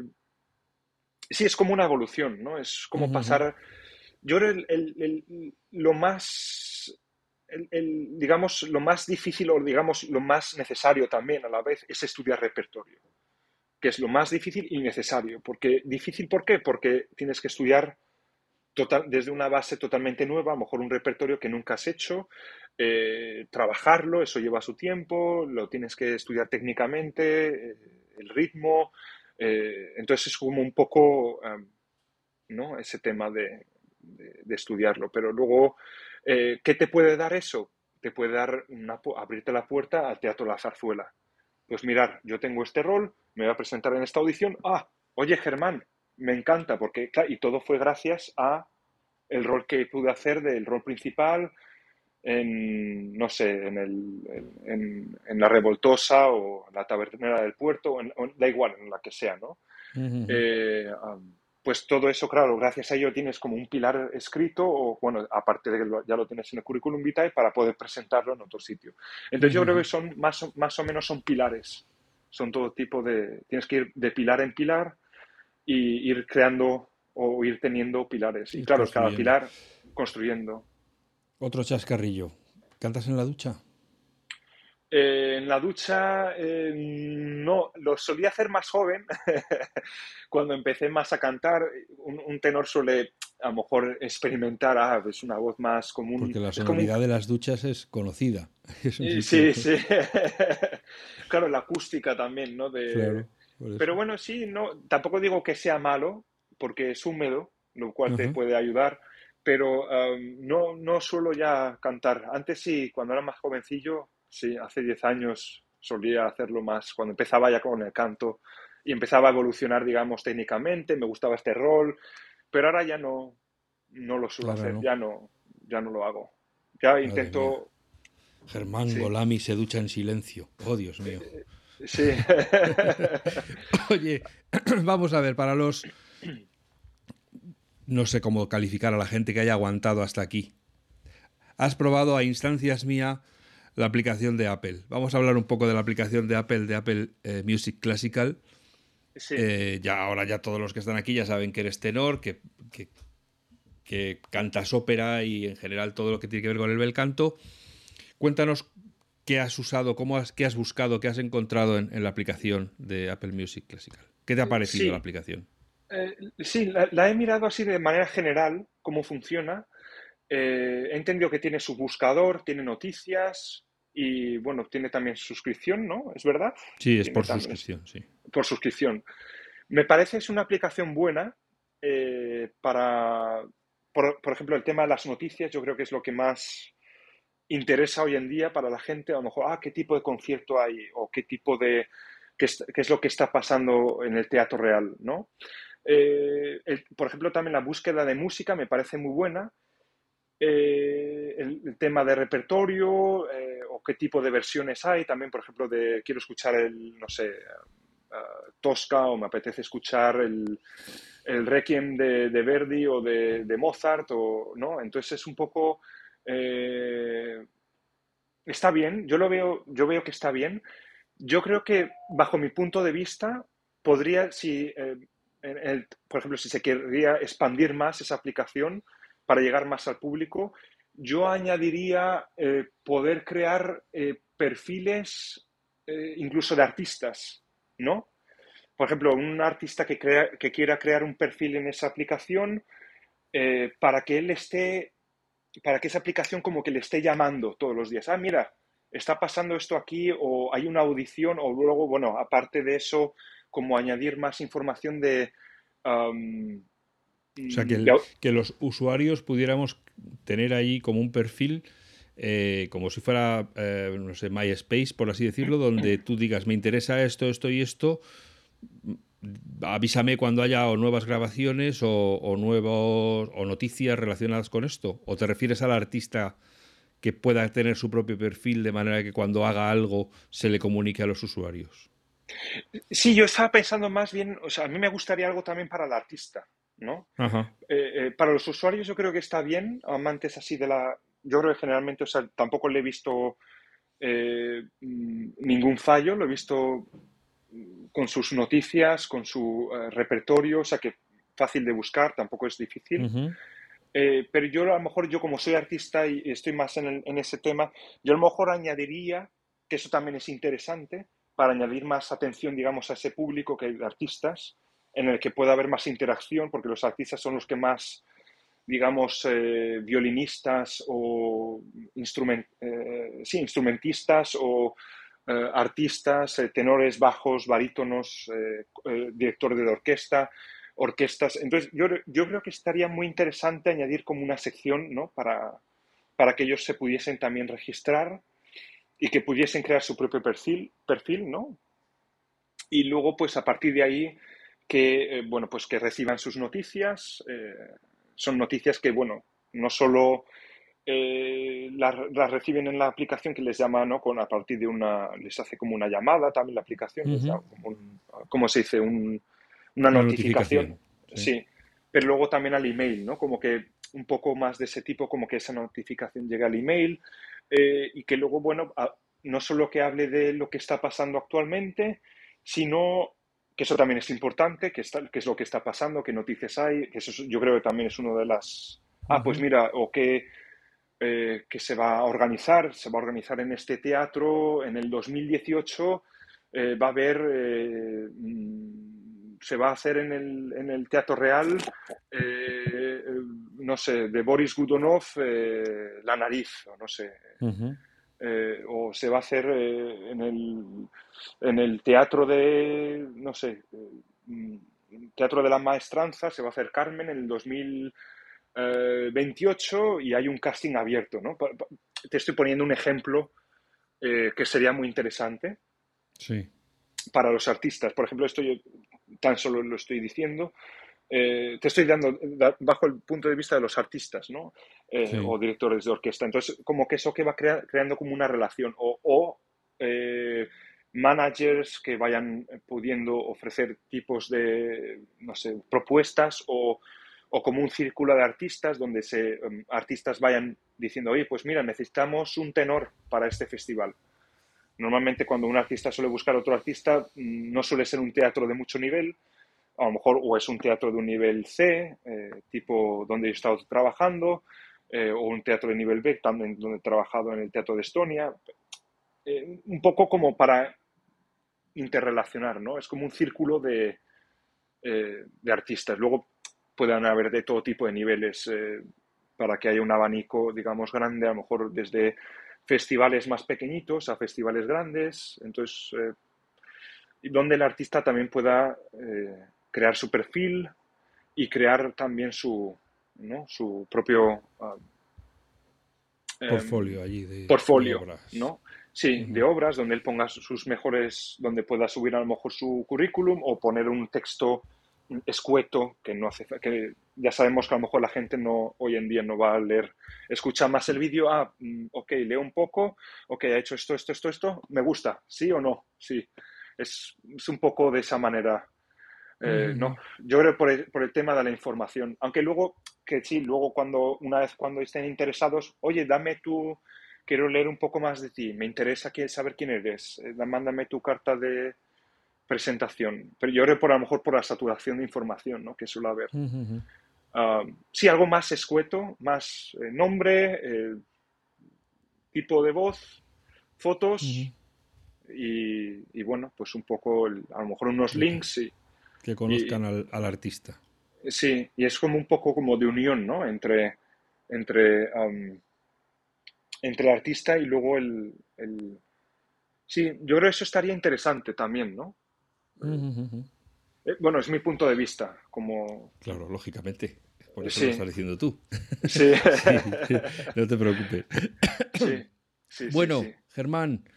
sí, es como una evolución, ¿no? Es como pasar, yo creo el, lo más digamos, lo más difícil o, digamos, lo más necesario también a la vez es estudiar repertorio, que es lo más difícil y necesario. Porque, ¿Difícil por qué? Porque tienes que estudiar total, desde una base totalmente nueva, a lo mejor un repertorio que nunca has hecho, eh, trabajarlo, eso lleva su tiempo, lo tienes que estudiar técnicamente, eh, el ritmo. Eh, entonces es como un poco, ¿no? Ese tema de, estudiarlo. Pero luego ¿Qué te puede dar eso? Te puede dar abrirte la puerta al Teatro La Zarzuela. Pues mirar, yo tengo este rol, me voy a presentar en esta audición. Ah, oye Germán, me encanta porque, y todo fue gracias a el rol que pude hacer del rol principal en, no sé, en, el, en, La Revoltosa o en La Tabernera del Puerto, o da igual, en la que sea, ¿no? Eh, pues todo eso, claro, gracias a ello tienes como un pilar escrito o, bueno, aparte de que ya lo tienes en el currículum vitae para poder presentarlo en otro sitio. Entonces yo creo que son más, más o menos son pilares, son todo tipo de, tienes que ir de pilar en pilar y ir creando o ir teniendo pilares. Y, claro, cada pilar construyendo. Otro chascarrillo. ¿Cantas en la ducha? Eh, en la ducha eh, no, lo solía hacer más joven, <laughs> cuando empecé más a cantar, un, tenor suele a lo mejor experimentar, ah, es una voz más común. Porque la sonoridad de las duchas es conocida. <laughs> sí, sí. <laughs> claro, la acústica también, ¿no? De... Pero bueno, sí, no, tampoco digo que sea malo, porque es húmedo, lo cual te puede ayudar, pero um, no, no suelo ya cantar. Antes sí, cuando era más jovencillo, sí, hace 10 años solía hacerlo más, cuando empezaba ya con el canto y empezaba a evolucionar, digamos, técnicamente, me gustaba este rol, pero ahora ya no, no lo suelo hacer, ya no, ya no lo hago. Ya intento... Germán Golami se ducha en silencio. Oh, Dios mío. Sí. <laughs> Oye, <clears throat> vamos a ver, para los... No sé cómo calificar a la gente que haya aguantado hasta aquí. Has probado a instancias mía la aplicación de Apple. Vamos a hablar un poco de la aplicación de Apple, de Apple eh, Music Classical. Eh, ya ahora ya todos los que están aquí ya saben que eres tenor, que, que, cantas ópera y en general todo lo que tiene que ver con el bel canto. Cuéntanos qué has usado, cómo has, qué has buscado, qué has encontrado en, la aplicación de Apple Music Classical. ¿Qué te ha parecido la aplicación? Eh, sí, la, he mirado así de manera general, cómo funciona. he entendido que tiene su buscador, tiene noticias, y bueno, tiene también suscripción, ¿no? ¿Es verdad? Sí, es por suscripción, sí. Por suscripción. Me parece es una aplicación buena eh, para, por, ejemplo, el tema de las noticias, yo creo que es lo que más interesa hoy en día para la gente, a lo mejor, ah, qué tipo de concierto hay o qué tipo de, qué es, lo que está pasando en el teatro real, ¿no? Eh, por ejemplo, también la búsqueda de música me parece muy buena eh, el, tema de repertorio eh, o qué tipo de versiones hay. También, por ejemplo, de quiero escuchar el, no sé, Tosca o me apetece escuchar el, el Requiem de, Verdi o de, Mozart, o, ¿no? Entonces es un poco... Eh, está bien, yo lo veo, yo veo que está bien. Yo creo que, bajo mi punto de vista, podría, si, eh, por ejemplo, si se querría expandir más esa aplicación para llegar más al público, yo añadiría eh, poder crear perfiles incluso de artistas, ¿no? por ejemplo, un artista que, que quiera crear un perfil en esa aplicación eh, para que él esté, para que esa aplicación como que le esté llamando todos los días. Ah, mira, está pasando esto aquí o hay una audición o luego, bueno, aparte de eso, como añadir más información de... o sea, que, que, los usuarios pudiéramos tener ahí como un perfil, eh, como si fuera, eh, no sé, MySpace, por así decirlo, <laughs> donde tú digas, me interesa esto, esto y esto, avísame cuando haya nuevas grabaciones o, nuevos o noticias relacionadas con esto. ¿O te refieres al artista que pueda tener su propio perfil de manera que cuando haga algo se le comunique a los usuarios? Sí, yo estaba pensando más bien, o sea, a mí me gustaría algo también para el artista, ¿no? Eh, eh, para los usuarios yo creo que está bien, amantes así de la... Yo creo que generalmente, o sea, tampoco le he visto eh, mm, ningún fallo, lo he visto con sus noticias, con su repertorio, o sea que fácil de buscar, tampoco es difícil. Eh, pero yo a lo mejor, yo como soy artista y estoy más en, ese tema, yo a lo mejor añadiría, que eso también es interesante, para añadir más atención, digamos, a ese público que de artistas, en el que pueda haber más interacción, porque los artistas son los que más, digamos, eh, violinistas o instrument, sí, instrumentistas o eh, artistas, eh, tenores, bajos, barítonos, eh, directores de orquesta, orquestas. Entonces, yo, yo, creo que estaría muy interesante añadir como una sección ¿no? para, para que ellos se pudiesen también registrar y que pudiesen crear su propio perfil, perfil ¿no? Y luego, pues a partir de ahí, que, bueno, pues que reciban sus noticias. son noticias que, bueno, no solo eh, las, reciben en la aplicación que les llama, ¿no? Con, a partir de una, les hace como una llamada también la aplicación, como se dice? una, notificación. sí. Pero luego también al email, ¿no? Como que un poco más de ese tipo, como que esa notificación llegue al email eh, y que luego, bueno, no solo que hable de lo que está pasando actualmente, sino que eso también es importante, que, está, que es lo que está pasando, qué noticias hay, que eso yo creo que también es uno de las... Ah, pues mira, o que eh, que se va a organizar, se va a organizar en este teatro en el 2018, eh, va a haber, eh, mm, se va a hacer en el, en el Teatro Real, no sé, de Boris Gudonov, La nariz, o no sé. o se va a hacer en, el, en el teatro de, no sé, Teatro de la Maestranza, se va a hacer Carmen en el 2000, 28 eh, y hay un casting abierto, ¿no? Te estoy poniendo un ejemplo eh, que sería muy interesante sí. para los artistas. Por ejemplo, esto yo tan solo lo estoy diciendo. Eh, te estoy dando bajo el punto de vista de los artistas, ¿no? O directores de orquesta. Entonces, como que eso que va creando como una relación o, o managers que vayan pudiendo ofrecer tipos de, no sé, propuestas o o como un círculo de artistas donde se, em, artistas vayan diciendo, oye, pues mira, necesitamos un tenor para este festival. Normalmente cuando un artista suele buscar otro artista, mm, no suele ser un teatro de mucho nivel, a lo mejor o es un teatro de un nivel C, eh, tipo donde he estado trabajando, eh, o un teatro de nivel B, también donde he trabajado en el Teatro de Estonia. Eh, un poco como para interrelacionar, ¿no? Es como un círculo de, de artistas. Luego puedan haber de todo tipo de niveles para que haya un abanico, digamos, grande, a lo mejor desde festivales más pequeñitos a festivales grandes. Entonces, donde el artista también pueda crear su perfil y crear también su, ¿no? su propio ah, em, portfolio allí de, portfolio, obras. ¿no? Sí, de obras donde él ponga sus mejores, donde pueda subir a lo mejor su currículum o poner un texto escueto, que no hace que ya sabemos que a lo mejor la gente no, hoy en día no va a leer, escucha más el vídeo, ah, mm, ok, leo un poco, ok, ha hecho esto, esto, esto, esto, me gusta, sí o no, sí. Es, es un poco de esa manera. Eh, no, yo creo por el, por el tema de la información, aunque luego, que sí, luego cuando, una vez cuando estén interesados, oye, dame tu, quiero leer un poco más de ti, me interesa saber quién eres, eh, mándame tu carta de, presentación. Pero yo creo por a lo mejor por la saturación de información ¿no? que suele haber. Ah, sí, algo más escueto, más eh, nombre, eh, tipo de voz, fotos y, bueno, pues un poco, a lo mejor unos links. Y, que conozcan al, artista. Sí, y es como un poco como de unión, ¿no? Entre, entre, entre el artista y luego el, el... Sí, yo creo que eso estaría interesante también, ¿no? Eh, bueno, es mi punto de vista. Como... Claro, lógicamente. Por eso lo estás diciendo tú. Sí. <laughs> no te preocupes. bueno, Germán,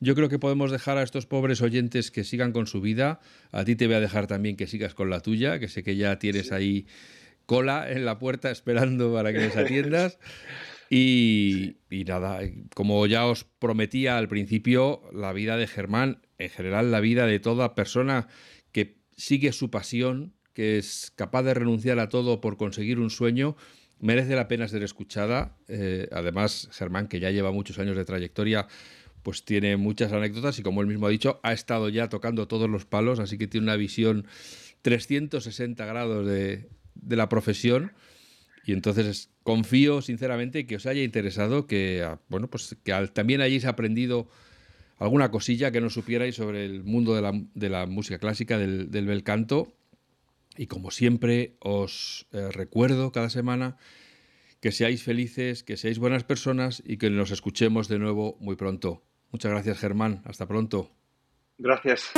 yo creo que podemos dejar a estos pobres oyentes que sigan con su vida. A ti te voy a dejar también que sigas con la tuya, que sé que ya tienes ahí cola en la puerta esperando para que les <laughs> atiendas. Y, y, nada, como ya os prometía al principio, la vida de Germán en general la vida de toda persona que sigue su pasión, que es capaz de renunciar a todo por conseguir un sueño, merece la pena ser escuchada. Eh, además, Germán, que ya lleva muchos años de trayectoria, pues tiene muchas anécdotas y como él mismo ha dicho, ha estado ya tocando todos los palos, así que tiene una visión 360 grados de, la profesión. Y entonces confío sinceramente que os haya interesado, que ah, bueno, pues que también hayáis aprendido alguna cosilla que no supierais sobre el mundo de la, música clásica, del, bel canto. Y como siempre, os eh, recuerdo cada semana que seáis felices, que seáis buenas personas y que nos escuchemos de nuevo muy pronto. Muchas gracias, Germán. Hasta pronto. Gracias.